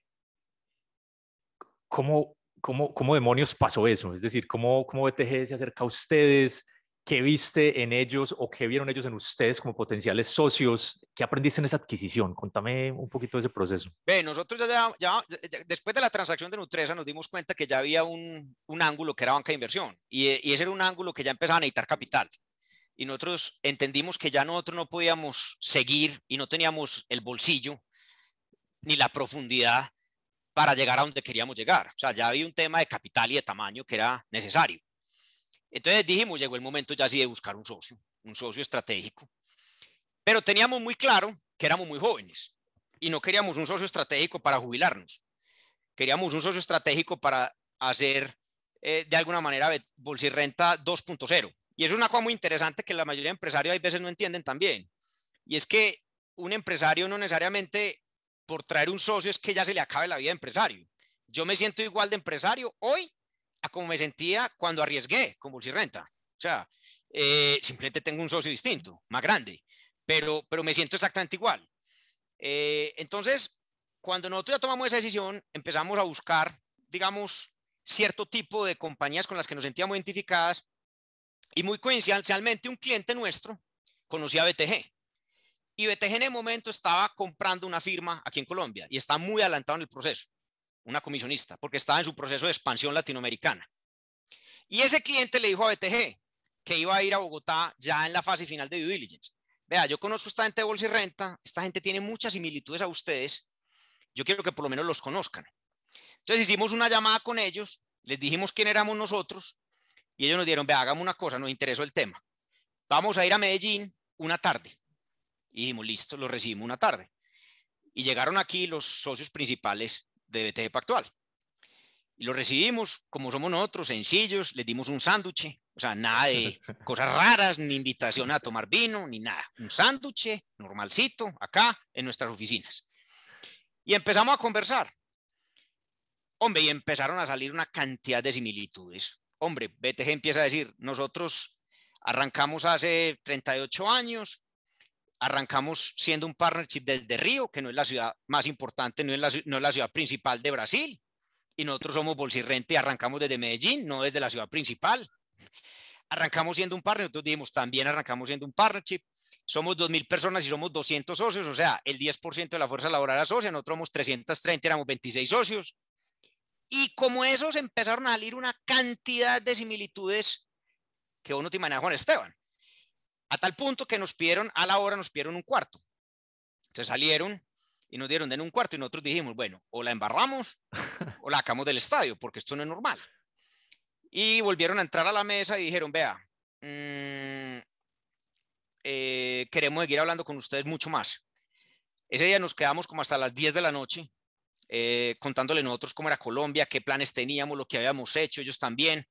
cómo, cómo, cómo demonios pasó eso, es decir, cómo, cómo BTG se acerca a ustedes, qué viste en ellos o qué vieron ellos en ustedes como potenciales socios, qué aprendiste en esa adquisición. Contame un poquito de ese proceso. Ve, nosotros ya, después de la transacción de Nutresa nos dimos cuenta que ya había un, un ángulo que era banca de inversión y, y ese era un ángulo que ya empezaba a necesitar capital y nosotros entendimos que ya nosotros no podíamos seguir y no teníamos el bolsillo ni la profundidad para llegar a donde queríamos llegar. O sea, ya había un tema de capital y de tamaño que era necesario. Entonces dijimos, llegó el momento ya sí de buscar un socio, un socio estratégico. Pero teníamos muy claro que éramos muy jóvenes y no queríamos un socio estratégico para jubilarnos. Queríamos un socio estratégico para hacer eh, de alguna manera bolsa y renta 2.0. Y es una cosa muy interesante que la mayoría de empresarios a veces no entienden también. Y es que un empresario no necesariamente por traer un socio es que ya se le acabe la vida de empresario. yo me siento igual de empresario hoy a como me sentía cuando arriesgué con Bolsirrenta. O sea, eh, simplemente tengo un socio distinto, más grande, pero, pero me siento exactamente igual. Eh, entonces, cuando nosotros ya tomamos esa decisión, empezamos a buscar, digamos, cierto tipo de compañías con las que nos sentíamos identificadas y muy coincidencialmente un cliente nuestro conocía a BTG. Y BTG en el momento estaba comprando una firma aquí en Colombia y está muy adelantado en el proceso, una comisionista, porque estaba en su proceso de expansión latinoamericana. Y ese cliente le dijo a BTG que iba a ir a Bogotá ya en la fase final de due diligence. Vea, yo conozco a esta gente de Bolsa y Renta, esta gente tiene muchas similitudes a ustedes, yo quiero que por lo menos los conozcan. Entonces hicimos una llamada con ellos, les dijimos quién éramos nosotros y ellos nos dieron, vea, hagamos una cosa, nos interesó el tema. Vamos a ir a Medellín una tarde. Y dijimos, listo, lo recibimos una tarde. Y llegaron aquí los socios principales de BTG Pactual. Y lo recibimos como somos nosotros, sencillos, les dimos un sándwich, o sea, nada de cosas raras, ni invitación a tomar vino, ni nada. Un sándwich normalcito acá en nuestras oficinas. Y empezamos a conversar. Hombre, y empezaron a salir una cantidad de similitudes. Hombre, BTG empieza a decir, nosotros arrancamos hace 38 años, arrancamos siendo un partnership desde Río, que no es la ciudad más importante, no es la, no es la ciudad principal de Brasil, y nosotros somos Bolsirrente y arrancamos desde Medellín, no desde la ciudad principal. Arrancamos siendo un partner, nosotros dijimos, también arrancamos siendo un partnership, somos 2.000 personas y somos 200 socios, o sea, el 10% de la fuerza laboral asocia, nosotros somos 330, éramos 26 socios, y como esos empezaron a salir una cantidad de similitudes que uno te imagina Juan Esteban. A tal punto que nos pidieron, a la hora nos pidieron un cuarto. Entonces salieron y nos dieron en un cuarto y nosotros dijimos, bueno, o la embarramos o la sacamos del estadio, porque esto no es normal. Y volvieron a entrar a la mesa y dijeron, vea, mmm, eh, queremos seguir hablando con ustedes mucho más. Ese día nos quedamos como hasta las 10 de la noche eh, contándole nosotros cómo era Colombia, qué planes teníamos, lo que habíamos hecho, ellos también.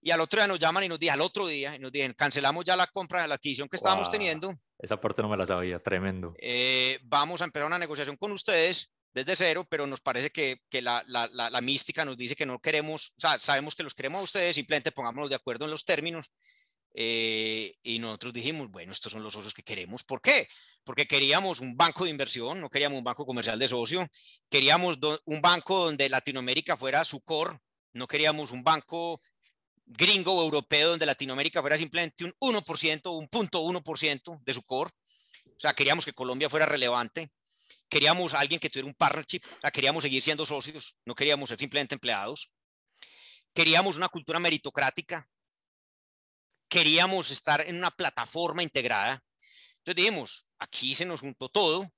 Y al otro día nos llaman y nos dicen, al otro día, y nos dicen, cancelamos ya la compra de la adquisición que estábamos teniendo. Esa parte no me la sabía, tremendo. Eh, vamos a empezar una negociación con ustedes desde cero, pero nos parece que, que la, la, la, mística nos dice que no queremos, o sea, sabemos que los queremos a ustedes, simplemente pongámonos de acuerdo en los términos. Eh, y nosotros dijimos, bueno, estos son los socios que queremos. ¿Por qué? Porque queríamos un banco de inversión, no queríamos un banco comercial de socio, queríamos un banco donde Latinoamérica fuera su core, no queríamos un banco gringo o europeo donde Latinoamérica fuera simplemente un 1%, un punto 1% de su core. O sea, queríamos que Colombia fuera relevante. Queríamos alguien que tuviera un partnership, o sea, queríamos seguir siendo socios, no queríamos ser simplemente empleados. Queríamos una cultura meritocrática, queríamos estar en una plataforma integrada. Entonces dijimos, aquí se nos juntó todo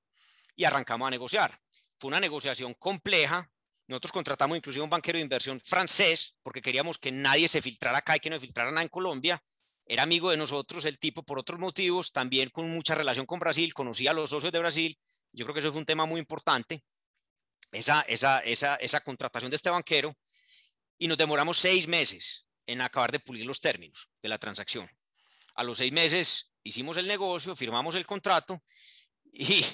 y arrancamos a negociar. Fue una negociación compleja. Nosotros contratamos inclusive un banquero de inversión francés porque queríamos que nadie se filtrara acá y que no se filtrara nada en Colombia. Era amigo de nosotros el tipo por otros motivos, también con mucha relación con Brasil, conocía a los socios de Brasil. Yo creo que eso fue un tema muy importante, esa, esa, esa, esa contratación de este banquero. Y nos demoramos seis meses en acabar de pulir los términos de la transacción. A los seis meses hicimos el negocio, firmamos el contrato y,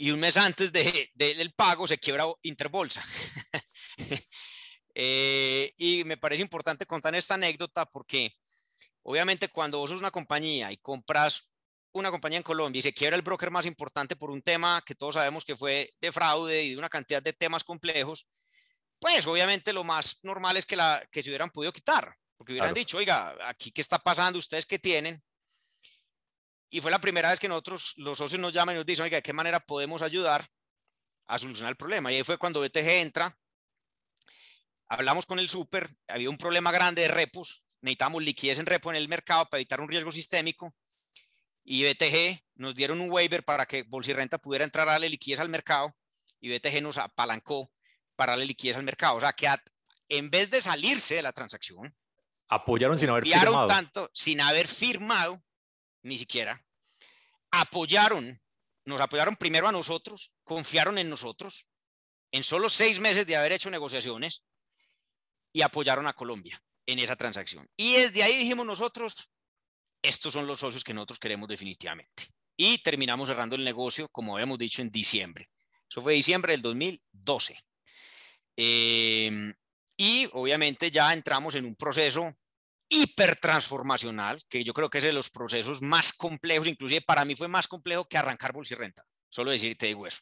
y un mes antes de, del pago se quiebra Interbolsa. eh, y me parece importante contar esta anécdota porque obviamente cuando vos sos una compañía y compras una compañía en Colombia y se quiebra el broker más importante por un tema que todos sabemos que fue de fraude y de una cantidad de temas complejos, pues obviamente lo más normal es que, la, que se hubieran podido quitar. Porque hubieran dicho, oiga, aquí qué está pasando, ustedes qué tienen. Y fue la primera vez que nosotros, los socios, nos llaman y nos dicen, oiga, ¿de qué manera podemos ayudar a solucionar el problema? Y ahí fue cuando BTG entra, hablamos con el súper, había un problema grande de repos, necesitábamos liquidez en repo en el mercado para evitar un riesgo sistémico. Y BTG nos dieron un waiver para que Bolsirrenta pudiera entrar a darle liquidez al mercado y BTG nos apalancó para darle liquidez al mercado. O sea, que en vez de salirse de la transacción, Apoyaron sin haber firmado. tanto, sin haber firmado, ni siquiera. Apoyaron, nos apoyaron primero a nosotros, confiaron en nosotros, en solo seis meses de haber hecho negociaciones, y apoyaron a Colombia en esa transacción. Y desde ahí dijimos nosotros, estos son los socios que nosotros queremos definitivamente. Y terminamos cerrando el negocio, como habíamos dicho, en diciembre. Eso fue diciembre del 2012. Em, y obviamente ya entramos en un proceso hipertransformacional, que yo creo que es de los procesos más complejos, inclusive para mí fue más complejo que arrancar bolsa y renta, solo decirte digo eso.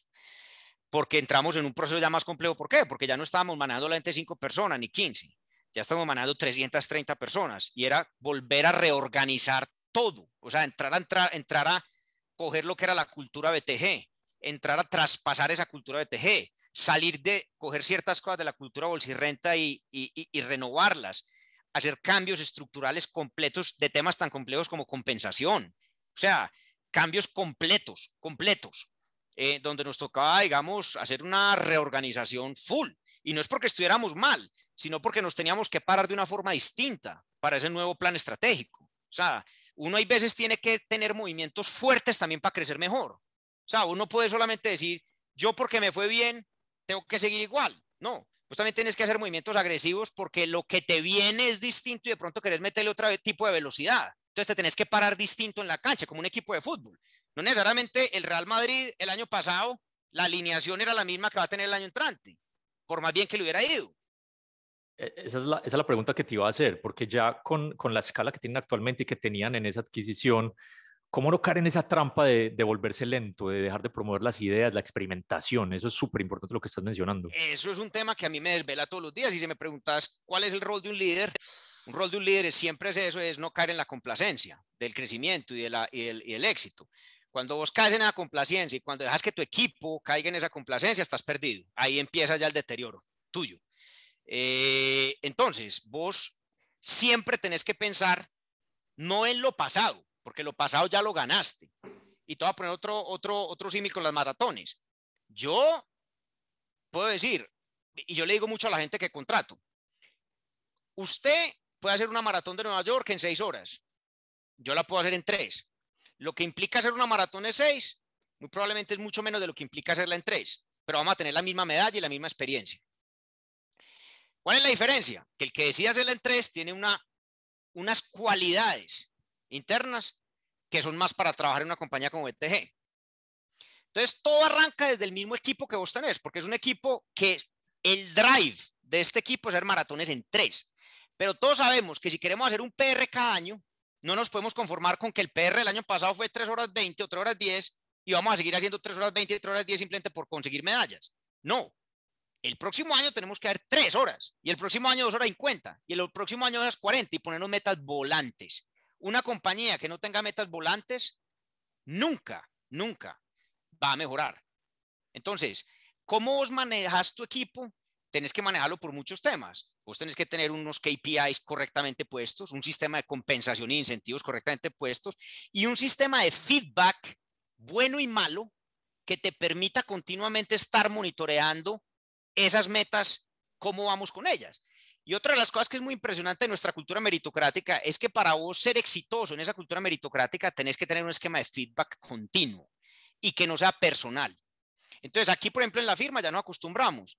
Porque entramos en un proceso ya más complejo, ¿por qué? Porque ya no estábamos manejando la gente 5 personas ni 15, ya estamos manejando 330 personas y era volver a reorganizar todo, o sea, entrar a, entrar, entrar a coger lo que era la cultura BTG, entrar a traspasar esa cultura BTG, salir de coger ciertas cosas de la cultura bolsa y renta y, y renovarlas, hacer cambios estructurales completos de temas tan complejos como compensación. O sea, cambios completos, completos, eh, donde nos tocaba, digamos, hacer una reorganización full. Y no es porque estuviéramos mal, sino porque nos teníamos que parar de una forma distinta para ese nuevo plan estratégico. O sea, uno hay veces tiene que tener movimientos fuertes también para crecer mejor. O sea, uno puede solamente decir, yo porque me fue bien, tengo que seguir igual. No, pues también tienes que hacer movimientos agresivos porque lo que te viene es distinto y de pronto querés meterle otro tipo de velocidad. Entonces te tenés que parar distinto en la cancha, como un equipo de fútbol. No necesariamente el Real Madrid el año pasado, la alineación era la misma que va a tener el año entrante, por más bien que le hubiera ido. E, esa es, la, esa es la pregunta que te iba a hacer, porque ya con, con la escala que tienen actualmente y que tenían en esa adquisición, ¿Cómo no caer en esa trampa de, volverse lento, de dejar de promover las ideas, la experimentación? Eso es súper importante lo que estás mencionando. Eso es un tema que a mí me desvela todos los días. Y si me preguntas cuál es el rol de un líder, un rol de un líder siempre es eso, es no caer en la complacencia del crecimiento y, de la, y, el, éxito. Cuando vos caes en la complacencia y cuando dejas que tu equipo caiga en esa complacencia, estás perdido. Ahí empieza ya el deterioro tuyo. Eh, entonces, vos siempre tenés que pensar no en lo pasado, porque lo pasado ya lo ganaste. Y te voy a poner otro, otro, otro símil con las maratones. Yo puedo decir, y yo le digo mucho a la gente que contrato, usted puede hacer una maratón de Nueva York en seis horas. Yo la puedo hacer en tres. Lo que implica hacer una maratón de seis, muy probablemente es mucho menos de lo que implica hacerla en tres, pero vamos a tener la misma medalla y la misma experiencia. ¿Cuál es la diferencia? Que el que decide hacerla en tres tiene una, unas cualidades internas que son más para trabajar en una compañía como ETG. Entonces, todo arranca desde el mismo equipo que vos tenés, porque es un equipo que el drive de este equipo es hacer maratones en tres. Pero todos sabemos que si queremos hacer un PR cada año, no nos podemos conformar con que el PR el año pasado fue 3 horas 20 o 3 horas 10 y vamos a seguir haciendo 3 horas 20 y 3 horas 10 simplemente por conseguir medallas. No. El próximo año tenemos que hacer 3 horas y el próximo año 2 horas 50 y el próximo año 2 horas 40 y ponernos metas volantes. Una compañía que no tenga metas volantes, nunca, nunca va a mejorar. Entonces, ¿cómo vos manejas tu equipo? Tenés que manejarlo por muchos temas. Vos tenés que tener unos KPIs correctamente puestos, un sistema de compensación y incentivos correctamente puestos y un sistema de feedback bueno y malo que te permita continuamente estar monitoreando esas metas, cómo vamos con ellas. Y otra de las cosas que es muy impresionante de nuestra cultura meritocrática es que para vos ser exitoso en esa cultura meritocrática tenés que tener un esquema de feedback continuo y que no sea personal. Entonces aquí, por ejemplo, en la firma ya no acostumbramos.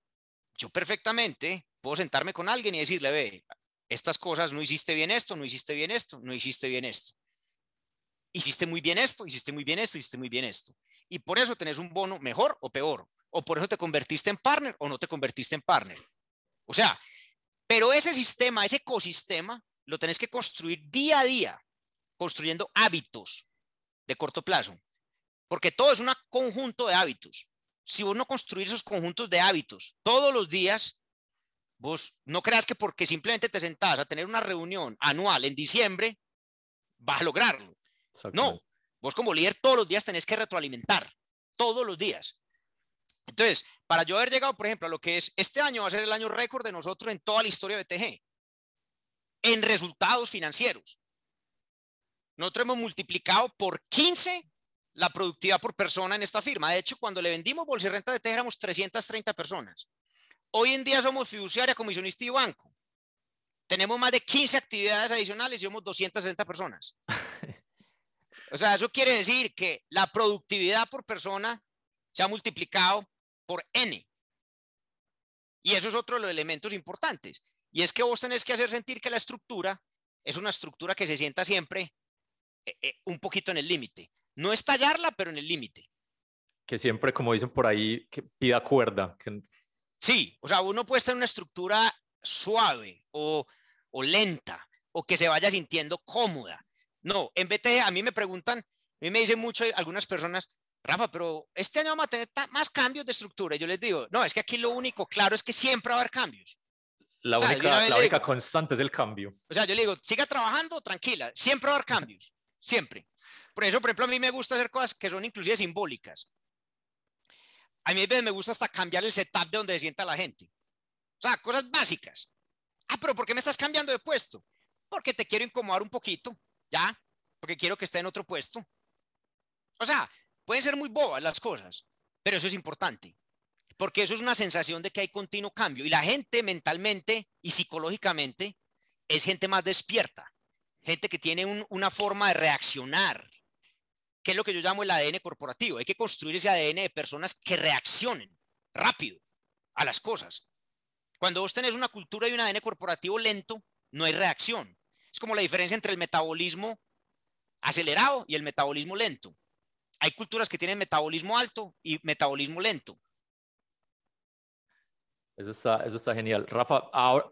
Yo perfectamente puedo sentarme con alguien y decirle, ve, estas cosas, no hiciste bien esto, no hiciste bien esto, no hiciste bien esto. Hiciste muy bien esto, hiciste muy bien esto, hiciste muy bien esto. Y por eso tenés un bono mejor o peor. O por eso te convertiste en partner o no te convertiste en partner. O sea, pero ese sistema, ese ecosistema, lo tenés que construir día a día, construyendo hábitos de corto plazo. Porque todo es un conjunto de hábitos. Si vos no construís esos conjuntos de hábitos todos los días, vos no creas que porque simplemente te sentás a tener una reunión anual en diciembre, vas a lograrlo. No, vos como líder todos los días tenés que retroalimentar, todos los días. Entonces, para yo haber llegado, por ejemplo, a lo que es este año va a ser el año récord de nosotros en toda la historia de BTG, en resultados financieros. Nosotros hemos multiplicado por 15 la productividad por persona en esta firma. De hecho, cuando le vendimos bolsa y renta BTG éramos 330 personas. Hoy en día somos fiduciaria, comisionista y banco. Tenemos más de 15 actividades adicionales y somos 260 personas. O sea, eso quiere decir que la productividad por persona se ha multiplicado por n. Y eso es otro de los elementos importantes. Y es que vos tenés que hacer sentir que la estructura es una estructura que se sienta siempre eh, eh, un poquito en el límite. No estallarla, pero en el límite. Que siempre, como dicen por ahí, que pida cuerda. Sí, o sea, uno puede estar en una estructura suave o, o lenta o que se vaya sintiendo cómoda. No, en BTG a mí me preguntan, a mí me dicen mucho algunas personas, Rafa, pero este año vamos a tener más cambios de estructura. Y yo les digo, no, es que aquí lo único claro es que siempre va a haber cambios. La, única, la única constante es el cambio. O sea, yo le digo, siga trabajando, tranquila, siempre va a haber cambios, siempre. Por eso, por ejemplo, a mí me gusta hacer cosas que son inclusive simbólicas. A mí a veces me gusta hasta cambiar el setup de donde se sienta la gente. O sea, cosas básicas. Ah, pero ¿por qué me estás cambiando de puesto? Porque te quiero incomodar un poquito, ¿ya? Porque quiero que esté en otro puesto. O sea, pueden ser muy bobas las cosas, pero eso es importante porque eso es una sensación de que hay continuo cambio y la gente mentalmente y psicológicamente es gente más despierta, gente que tiene una forma de reaccionar, que es lo que yo llamo el ADN corporativo. Hay que construir ese ADN de personas que reaccionen rápido a las cosas. Cuando vos tenés una cultura y un ADN corporativo lento, no hay reacción. Es como la diferencia entre el metabolismo acelerado y el metabolismo lento. Hay culturas que tienen metabolismo alto y metabolismo lento. Eso está, eso está genial. Rafa,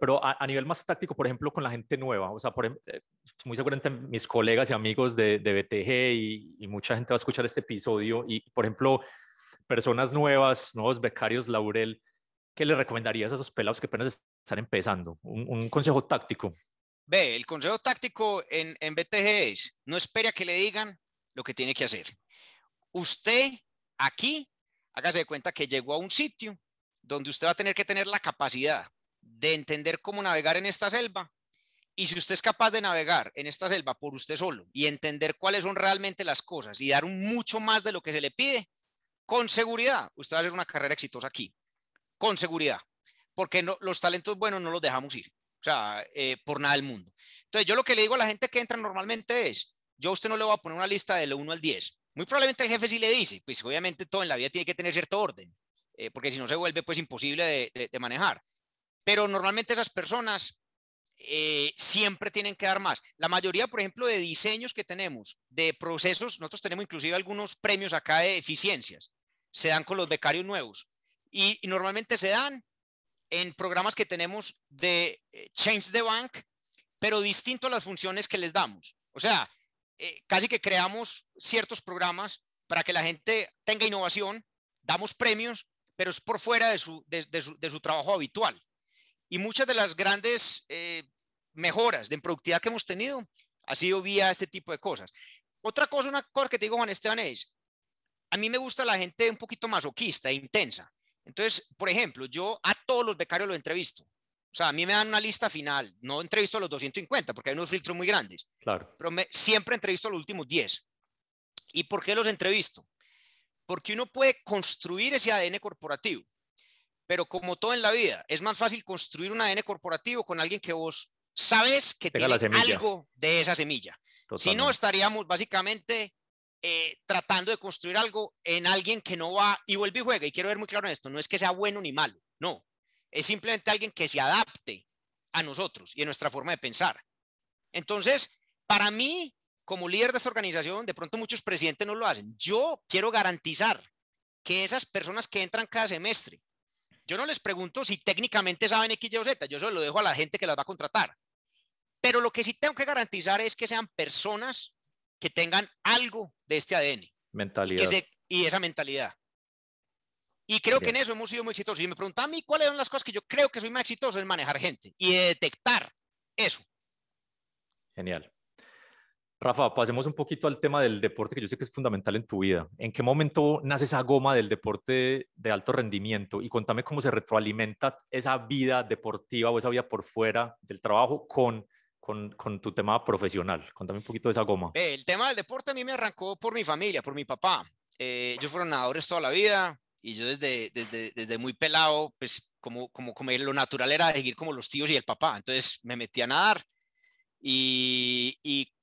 pero a, nivel más táctico, por ejemplo, con la gente nueva, o sea, por, eh, muy seguramente mis colegas y amigos de, de BTG y, mucha gente va a escuchar este episodio y, por ejemplo, personas nuevas, nuevos becarios Laurel, ¿qué le recomendarías a esos pelados que apenas están empezando? Un, consejo táctico. Ve, el consejo táctico en, en BTG es, no espere a que le digan lo que tiene que hacer. Usted aquí, hágase de cuenta que llegó a un sitio donde usted va a tener que tener la capacidad de entender cómo navegar en esta selva. Y si usted es capaz de navegar en esta selva por usted solo y entender cuáles son realmente las cosas y dar mucho más de lo que se le pide, con seguridad, usted va a hacer una carrera exitosa aquí. Con seguridad. Porque los talentos buenos no los dejamos ir. O sea, eh, por nada del mundo. Entonces, yo lo que le digo a la gente que entra normalmente es, yo a usted no le voy a poner una lista de lo 1 al 10. Muy probablemente el jefe sí le dice, pues obviamente todo en la vida tiene que tener cierto orden. Eh, porque si no se vuelve pues imposible de, manejar. Pero normalmente esas personas eh, siempre tienen que dar más. La mayoría, por ejemplo, de diseños que tenemos, de procesos, nosotros tenemos inclusive algunos premios acá de eficiencias, se dan con los becarios nuevos y, normalmente se dan en programas que tenemos de eh, Change the Bank, pero distinto a las funciones que les damos. O sea, casi que creamos ciertos programas para que la gente tenga innovación, damos premios, pero es por fuera de su, de, su, trabajo habitual. Y muchas de las grandes eh, mejoras de productividad que hemos tenido ha sido vía este tipo de cosas. Otra cosa, una cosa que te digo, Juan Esteban, es, a mí me gusta la gente un poquito masoquista intensa. Entonces, por ejemplo, yo a todos los becarios los entrevisto. O sea, a mí me dan una lista final, no entrevisto a los 250 porque hay unos filtros muy grandes. Claro. Pero me, siempre entrevisto a los últimos 10. ¿Y por qué los entrevisto? porque uno puede construir ese ADN corporativo, pero como todo en la vida, es más fácil construir un ADN corporativo con alguien que vos sabes que tiene algo de esa semilla. Si no, estaríamos básicamente eh, tratando de construir algo en alguien que no va y vuelve y juega. Y quiero ver muy claro en esto, no es que sea bueno ni malo, no, es simplemente alguien que se adapte a nosotros y a nuestra forma de pensar. Entonces, para mí, como líder de esta organización, de pronto muchos presidentes no lo hacen. Yo quiero garantizar que esas personas que entran cada semestre, yo no les pregunto si técnicamente saben X, Y o Z, yo solo lo dejo a la gente que las va a contratar. Pero lo que sí tengo que garantizar es que sean personas que tengan algo de este ADN. Mentalidad. Y, esa mentalidad. Y creo que en eso hemos sido muy exitosos. Y me preguntan a mí cuáles son las cosas que yo creo que soy más exitoso en manejar gente y detectar eso. Genial. Rafa, pasemos un poquito al tema del deporte que yo sé que es fundamental en tu vida. ¿En qué momento nace esa goma del deporte de alto rendimiento? Y contame cómo se retroalimenta esa vida deportiva o esa vida por fuera del trabajo con, con, con tu tema profesional. Contame un poquito de esa goma. el tema del deporte a mí me arrancó por mi familia, por mi papá. Eh, ellos fueron nadadores toda la vida y yo desde, desde, desde muy pelado, pues como, como, como lo natural era seguir como los tíos y el papá. Entonces me metí a nadar y,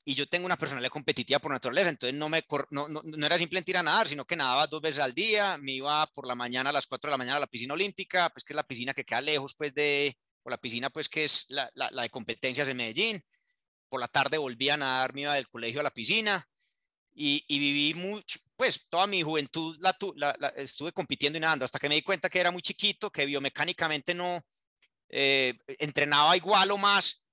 y yo tengo una personalidad competitiva por naturaleza, entonces no, me, no, no, no, era simplemente ir a nadar, sino que nadaba dos veces al día, me iba por la mañana a las 4 de la mañana a la piscina olímpica, pues que es la piscina que queda lejos pues de, o la piscina pues que es la, la, de competencias en Medellín, por la tarde volvía a nadar, me iba del colegio a la piscina y, y viví mucho, pues toda mi juventud la, estuve compitiendo y nadando hasta que me di cuenta que era muy chiquito, que biomecánicamente no eh, entrenaba igual o más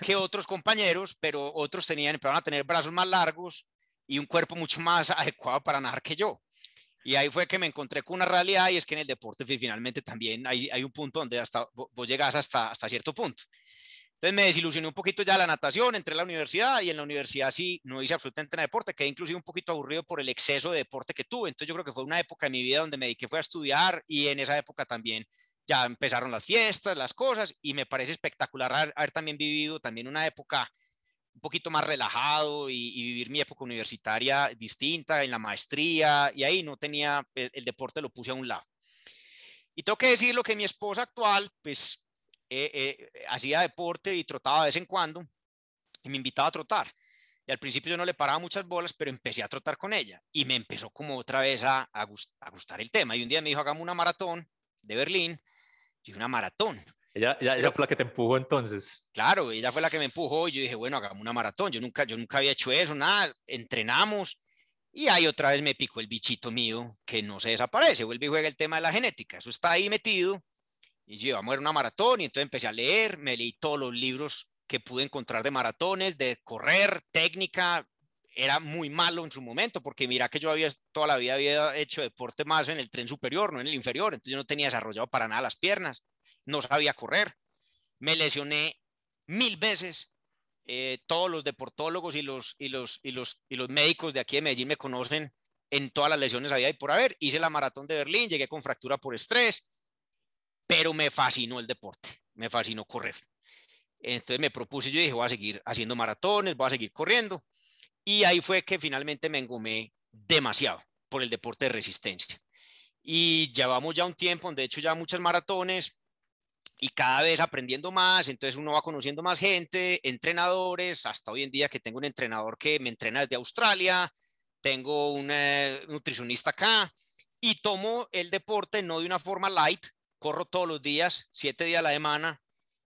que otros compañeros, pero otros tenían, empezaron a tener brazos más largos y un cuerpo mucho más adecuado para nadar que yo. Y ahí fue que me encontré con una realidad y es que en el deporte finalmente también hay, hay un punto donde hasta vos llegas hasta, hasta cierto punto. Entonces me desilusioné un poquito ya la natación, entré a la universidad y en la universidad sí no hice absolutamente nada de deporte, quedé inclusive un poquito aburrido por el exceso de deporte que tuve. Entonces yo creo que fue una época de mi vida donde me dediqué fue a estudiar y en esa época también ya empezaron las fiestas, las cosas y me parece espectacular haber, también vivido también una época un poquito más relajado y, vivir mi época universitaria distinta en la maestría y ahí no tenía el, el deporte lo puse a un lado. Y tengo que decir lo que mi esposa actual, pues eh, eh, hacía deporte y trotaba de vez en cuando y me invitaba a trotar. Y al principio yo no le paraba muchas bolas, pero empecé a trotar con ella y me empezó como otra vez a, a, gustar el tema. Y un día me dijo, hagamos una maratón de Berlín. Y una maratón. Ella, ella, fue la que te empujó entonces. Claro, ella fue la que me empujó y yo dije, bueno, hagamos una maratón. Yo nunca, yo nunca había hecho eso, nada. Entrenamos y ahí otra vez me picó el bichito mío que no se desaparece. Vuelve y juega el tema de la genética. Eso está ahí metido y yo iba a una maratón y entonces empecé a leer, me leí todos los libros que pude encontrar de maratones, de correr, técnica. Era muy malo en su momento porque mira que yo había toda la vida había hecho deporte más en el tren superior, no en el inferior. Entonces yo no tenía desarrollado para nada las piernas, no sabía correr. Me lesioné mil veces. Eh, todos los deportólogos y los, y, los, y, los, y los médicos de aquí de Medellín me conocen en todas las lesiones había y por haber. Hice la maratón de Berlín, llegué con fractura por estrés, pero me fascinó el deporte, me fascinó correr. Entonces me propuse, yo dije, voy a seguir haciendo maratones, voy a seguir corriendo. Y ahí fue que finalmente me engomé demasiado por el deporte de resistencia. Y llevamos ya un tiempo he hecho ya muchas maratones y cada vez aprendiendo más, entonces uno va conociendo más gente, entrenadores, hasta hoy en día que tengo un entrenador que me entrena desde Australia, tengo un eh, nutricionista acá y tomo el deporte no de una forma light, corro todos los días, siete días a la semana,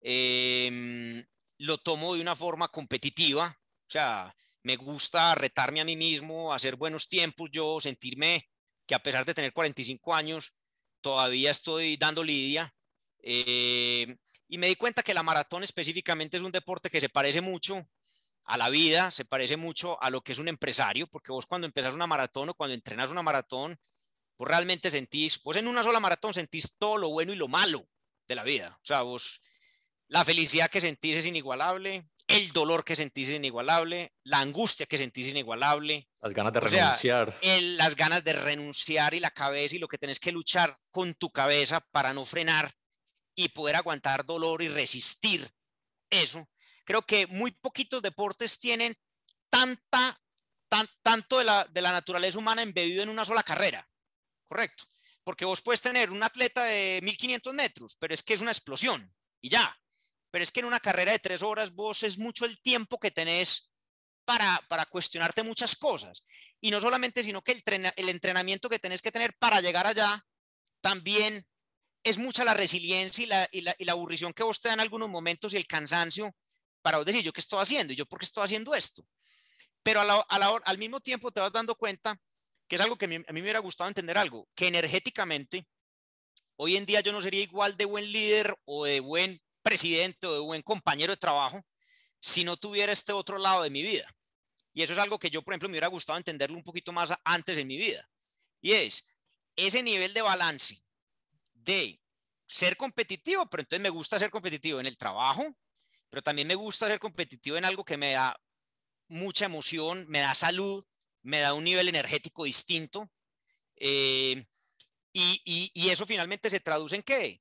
em, lo tomo de una forma competitiva, o sea, me gusta retarme a mí mismo, hacer buenos tiempos, yo sentirme que a pesar de tener 45 años, todavía estoy dando lidia. Em, y me di cuenta que la maratón específicamente es un deporte que se parece mucho a la vida, se parece mucho a lo que es un empresario, porque vos cuando empezás una maratón o cuando entrenas una maratón, vos realmente sentís, vos en una sola maratón sentís todo lo bueno y lo malo de la vida. O sea, vos, la felicidad que sentís es inigualable, el dolor que sentís es inigualable, la angustia que sentís es inigualable. Las ganas de renunciar. las ganas de renunciar y la cabeza y lo que tenés que luchar con tu cabeza para no frenar y poder aguantar dolor y resistir eso. Creo que muy poquitos deportes tienen tanta, tan, tanto de la, de la naturaleza humana embebido en una sola carrera. Correcto. Porque vos puedes tener un atleta de 1500 metros, pero es que es una explosión y ya. Pero es que en una carrera de tres horas vos es mucho el tiempo que tenés para, para cuestionarte muchas cosas. Y no solamente, sino que el, el entrenamiento que tenés que tener para llegar allá también es mucha la resiliencia y la, y la, y la aburrición que vos te da en algunos momentos y el cansancio para vos decir, ¿yo qué estoy haciendo? ¿Y yo por qué estoy haciendo esto? Pero a al mismo tiempo te vas dando cuenta que es algo que a mí, me hubiera gustado entender algo, que energéticamente, hoy en día yo no sería igual de buen líder o de buen presidente o de buen compañero de trabajo si no tuviera este otro lado de mi vida. Y eso es algo que yo, por ejemplo, me hubiera gustado entenderlo un poquito más antes en mi vida. Y es ese nivel de balance de ser competitivo, pero entonces me gusta ser competitivo en el trabajo, pero también me gusta ser competitivo en algo que me da mucha emoción, me da salud, me da un nivel energético distinto. Eh, y, eso finalmente se traduce en qué?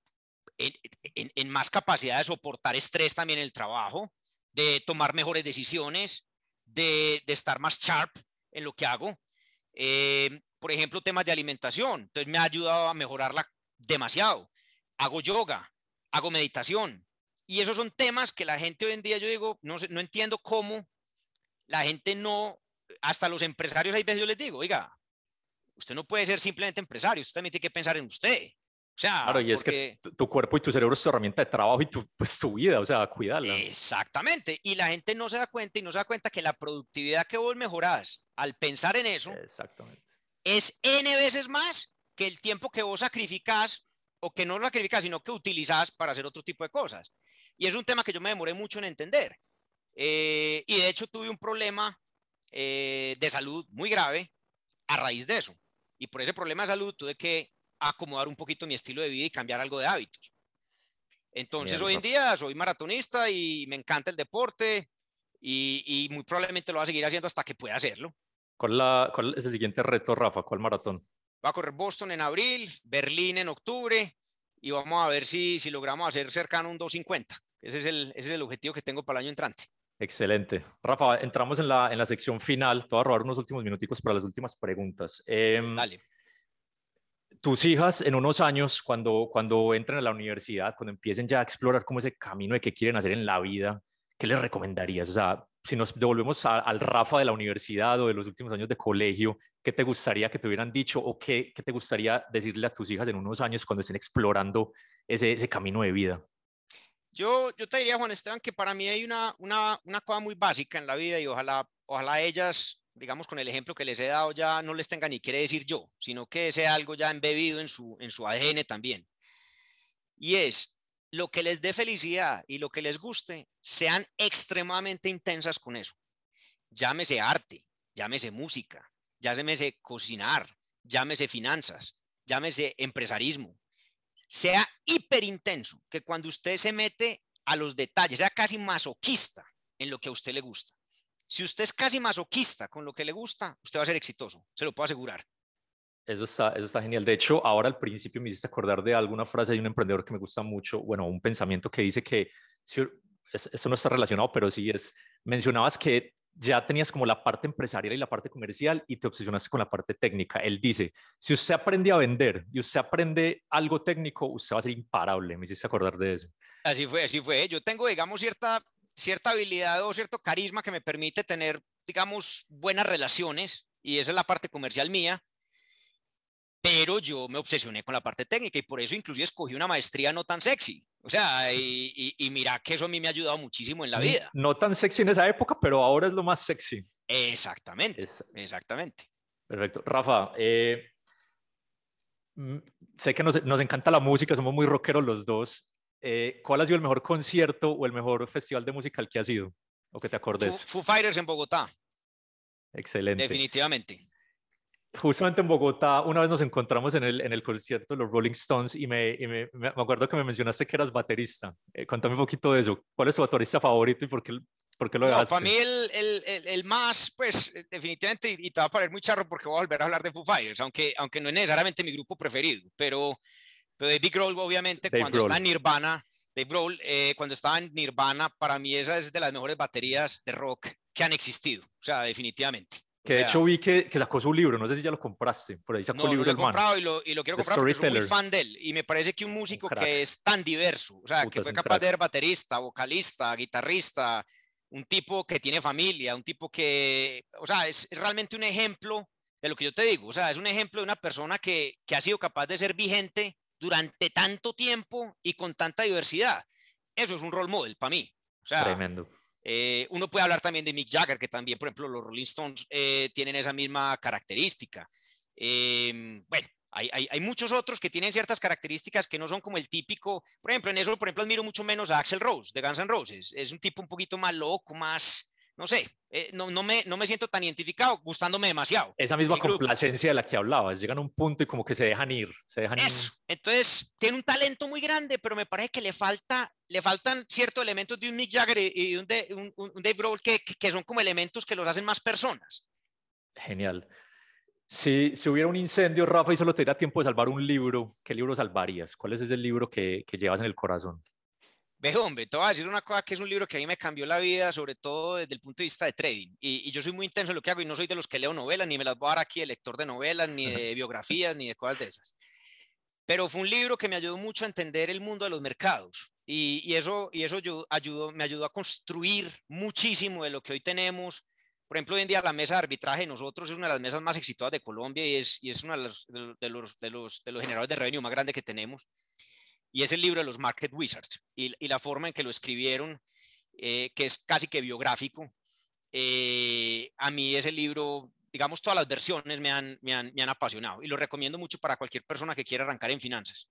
En, más capacidad de soportar estrés también en el trabajo, de tomar mejores decisiones, de, estar más sharp en lo que hago. Eh, por ejemplo, temas de alimentación. Entonces me ha ayudado a mejorarla demasiado. Hago yoga, hago meditación. Y esos son temas que la gente hoy en día, yo digo, no, no entiendo cómo la gente no hasta los empresarios hay veces yo les digo, oiga, usted no puede ser simplemente empresario, usted también tiene que pensar en usted. O sea, claro, y es que tu, cuerpo y tu cerebro es tu herramienta de trabajo y tu, pues, tu vida, o sea, cuidarla. Exactamente. Y la gente no se da cuenta y no se da cuenta que la productividad que vos mejorás al pensar en eso, Exactamente. es N veces más que el tiempo que vos sacrificás o que no lo sacrificás, sino que utilizás para hacer otro tipo de cosas. Y es un tema que yo me demoré mucho en entender. Eh, y de hecho tuve un problema eh, de salud muy grave a raíz de eso. Y por ese problema de salud tuve que acomodar un poquito mi estilo de vida y cambiar algo de hábitos. Entonces hoy en día soy maratonista y me encanta el deporte y, muy probablemente lo voy a seguir haciendo hasta que pueda hacerlo. ¿Cuál, ¿Cuál, es el siguiente reto, Rafa? ¿Cuál maratón? Va a correr Boston en abril, Berlín en octubre y vamos a ver si, si logramos hacer cercano un 250. Ese es, el, ese es el objetivo que tengo para el año entrante. Excelente. Rafa, entramos en la, en la sección final. Te voy a robar unos últimos minuticos para las últimas preguntas. Eh, Dale tus hijas en unos años, cuando, cuando entren a la universidad, cuando empiecen ya a explorar cómo ese camino de qué quieren hacer en la vida, ¿qué les recomendarías? O sea, si nos devolvemos al Rafa de la universidad o de los últimos años de colegio, ¿qué te gustaría que te hubieran dicho o qué, qué te gustaría decirle a tus hijas en unos años cuando estén explorando ese, ese camino de vida? Yo, te diría, Juan Esteban, que para mí hay una, una, una cosa muy básica en la vida y ojalá, ojalá ellas digamos, con el ejemplo que les he dado, ya no les tenga ni quiere decir yo, sino que sea algo ya embebido en su, en su ADN también. Y es lo que les dé felicidad y lo que les guste, sean extremadamente intensas con eso. Llámese arte, llámese música, llámese cocinar, llámese finanzas, llámese empresarismo. Sea hiper intenso, que cuando usted se mete a los detalles, sea casi masoquista en lo que a usted le gusta. Si usted es casi masoquista con lo que le gusta, usted va a ser exitoso, se lo puedo asegurar. Eso está, eso está genial. De hecho, ahora al principio me hiciste acordar de alguna frase de un emprendedor que me gusta mucho, bueno, un pensamiento que dice que, si, esto no está relacionado, pero sí es, mencionabas que ya tenías como la parte empresarial y la parte comercial y te obsesionaste con la parte técnica. Él dice, si usted aprende a vender y usted aprende algo técnico, usted va a ser imparable. Me hiciste acordar de eso. Así fue, así fue. Yo tengo, digamos, cierta cierta habilidad o cierto carisma que me permite tener, digamos, buenas relaciones, y esa es la parte comercial mía, pero yo me obsesioné con la parte técnica y por eso inclusive escogí una maestría no tan sexy. O sea, y, mira que eso a mí me ha ayudado muchísimo en la vida. No tan sexy en esa época, pero ahora es lo más sexy. Exactamente, exactamente. Perfecto. Rafa, eh, sé que nos, nos, encanta la música, somos muy rockeros los dos. Eh, ¿cuál ha sido el mejor concierto o el mejor festival de musical que ha sido? O que te acordes. Foo, Fighters en Bogotá. Excelente. Definitivamente. Justamente en Bogotá, una vez nos encontramos en el, en el concierto de los Rolling Stones y, me, me, me, acuerdo que me mencionaste que eras baterista. Eh, cuéntame un poquito de eso. ¿Cuál es tu baterista favorito y por qué, por qué lo no, Para mí el, el, el, más, pues definitivamente, y te va a parecer muy charro porque voy a volver a hablar de Foo Fighters, aunque, aunque no es necesariamente mi grupo preferido, pero pero Dave Grohl, obviamente, cuando está en Nirvana, Dave Grohl, eh, cuando estaba en Nirvana, para mí esa es de las mejores baterías de rock que han existido. O sea, definitivamente. Que de hecho vi que, que, sacó su libro, no sé si ya lo compraste, por ahí sacó no, libro. No, lo he comprado y lo, y lo, quiero comprar porque soy muy fan de él. Y me parece que un músico que es tan diverso, o sea, que fue capaz de ser baterista, vocalista, guitarrista, un tipo que tiene familia, un tipo que, o sea, es, es realmente un ejemplo de lo que yo te digo, o sea, es un ejemplo de una persona que, que ha sido capaz de ser vigente durante tanto tiempo y con tanta diversidad. Eso es un role model para mí. O sea, Tremendo. Eh, uno puede hablar también de Mick Jagger, que también, por ejemplo, los Rolling Stones eh, tienen esa misma característica. Em, bueno, hay, muchos otros que tienen ciertas características que no son como el típico. Por ejemplo, en eso, por ejemplo, admiro mucho menos a Axel Rose de Guns N' Roses. Es un tipo un poquito más loco, más, no sé, eh, no, no, me, no me siento tan identificado, gustándome demasiado. Esa misma complacencia de la que hablabais, llegan a un punto y como que se dejan ir, se dejan Eso. Entonces, tiene un talento muy grande, pero me parece que le, falta, le faltan ciertos elementos de un Mick Jagger y de un, de, un, un Dave Grohl que, que son como elementos que los hacen más personas. Genial. Si, si, hubiera un incendio, Rafa, y solo te diera tiempo de salvar un libro, ¿qué libro salvarías? ¿Cuál es ese libro que, que llevas en el corazón? Ve, hombre, te voy a decir una cosa que es un libro que a mí me cambió la vida, sobre todo desde el punto de vista de trading. Y, y, yo soy muy intenso en lo que hago y no soy de los que leo novelas, ni me las voy a dar aquí de lector de novelas, ni de biografías, ni de cosas de esas. Pero fue un libro que me ayudó mucho a entender el mundo de los mercados. Y, y eso, y eso yo, ayudó, me ayudó a construir muchísimo de lo que hoy tenemos. Por ejemplo, hoy en día la mesa de arbitraje de nosotros es una de las mesas más exitosas de Colombia y es, y es uno de los, de, los, de, los, de, los, generadores de revenue más grandes que tenemos y es el libro de los Market Wizards y, y la forma en que lo escribieron, eh, que es casi que biográfico. Eh, a mí ese libro, digamos, todas las versiones me han, me, han, me han apasionado y lo recomiendo mucho para cualquier persona que quiera arrancar en finanzas.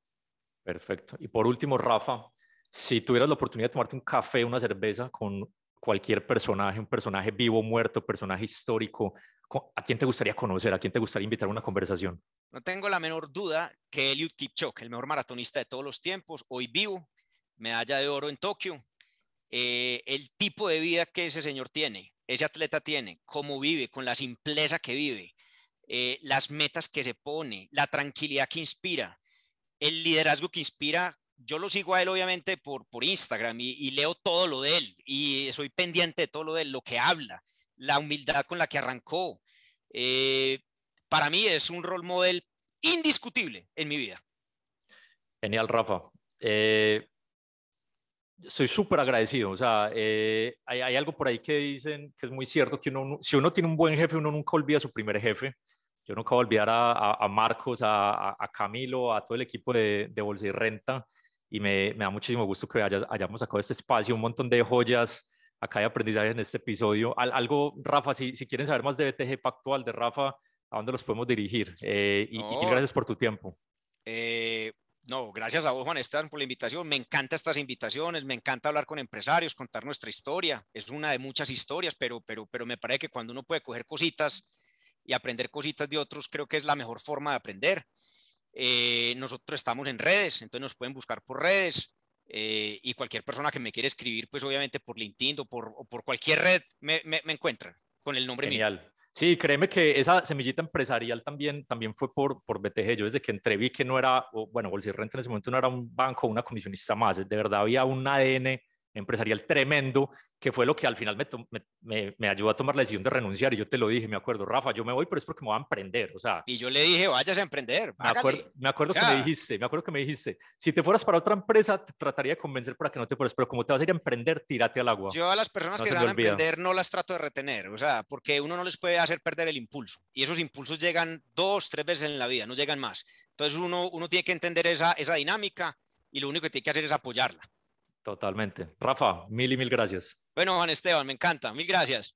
Perfecto. Y por último, Rafa, si tuvieras la oportunidad de tomarte un café, una cerveza con cualquier personaje, un personaje vivo, muerto, personaje histórico, ¿a quién te gustaría conocer? ¿A quién te gustaría invitar a una conversación? No tengo la menor duda que Eliud Kipchoge, el mejor maratonista de todos los tiempos, hoy vivo, medalla de oro en Tokio, eh, el tipo de vida que ese señor tiene, ese atleta tiene, cómo vive, con la simpleza que vive, eh, las metas que se pone, la tranquilidad que inspira, el liderazgo que inspira. Yo lo sigo a él obviamente por, por Instagram y, leo todo lo de él y soy pendiente de todo lo de él, lo que habla, la humildad con la que arrancó. Eh, para mí es un role model indiscutible en mi vida. Genial, Rafa. Eh, soy súper agradecido. O sea, eh, hay, hay, algo por ahí que dicen que es muy cierto, que uno, si uno tiene un buen jefe, uno nunca olvida a su primer jefe. Yo nunca voy a olvidar a, a, Marcos, a, a, Camilo, a todo el equipo de, de Bolsa y Renta. Y me, me da muchísimo gusto que hayamos sacado este espacio, un montón de joyas acá de aprendizaje en este episodio. algo, Rafa, si, si quieren saber más de BTG Pactual, de Rafa, ¿a dónde los podemos dirigir? Eh, y, y, gracias por tu tiempo. Eh, no, gracias a vos, Juan Esteban, por la invitación. Me encantan estas invitaciones, me encanta hablar con empresarios, contar nuestra historia. Es una de muchas historias, pero, pero, pero me parece que cuando uno puede coger cositas y aprender cositas de otros, creo que es la mejor forma de aprender. Eh, nosotros estamos en redes, entonces nos pueden buscar por redes. Eh, y cualquier persona que me quiera escribir, pues obviamente por LinkedIn o por, por cualquier red, me, me, me, encuentran con el nombre Genial. mío. Sí, créeme que esa semillita empresarial también, también fue por, por BTG. Yo desde que entré vi que no era, bueno, Bolsa Renta en ese momento no era un banco, una comisionista más, de verdad había un ADN empresarial tremendo, que fue lo que al final me, me, me, ayudó a tomar la decisión de renunciar. Y yo te lo dije, me acuerdo, Rafa, yo me voy, pero es porque me voy a emprender. O sea, y yo le dije, vayas a emprender. Me acuerdo, me acuerdo que me dijiste, me acuerdo que me dijiste, si te fueras para otra empresa, te trataría de convencer para que no te fueras, pero como te vas a ir a emprender, tírate al agua. Yo a las personas que van a emprender no las trato de retener, o sea, porque uno no les puede hacer perder el impulso. Y esos impulsos llegan dos, tres veces en la vida, no llegan más. Entonces uno, uno tiene que entender esa, esa dinámica y lo único que tiene que hacer es apoyarla. Totalmente. Rafa, mil y mil gracias. Bueno, Juan Esteban, me encanta. Mil gracias.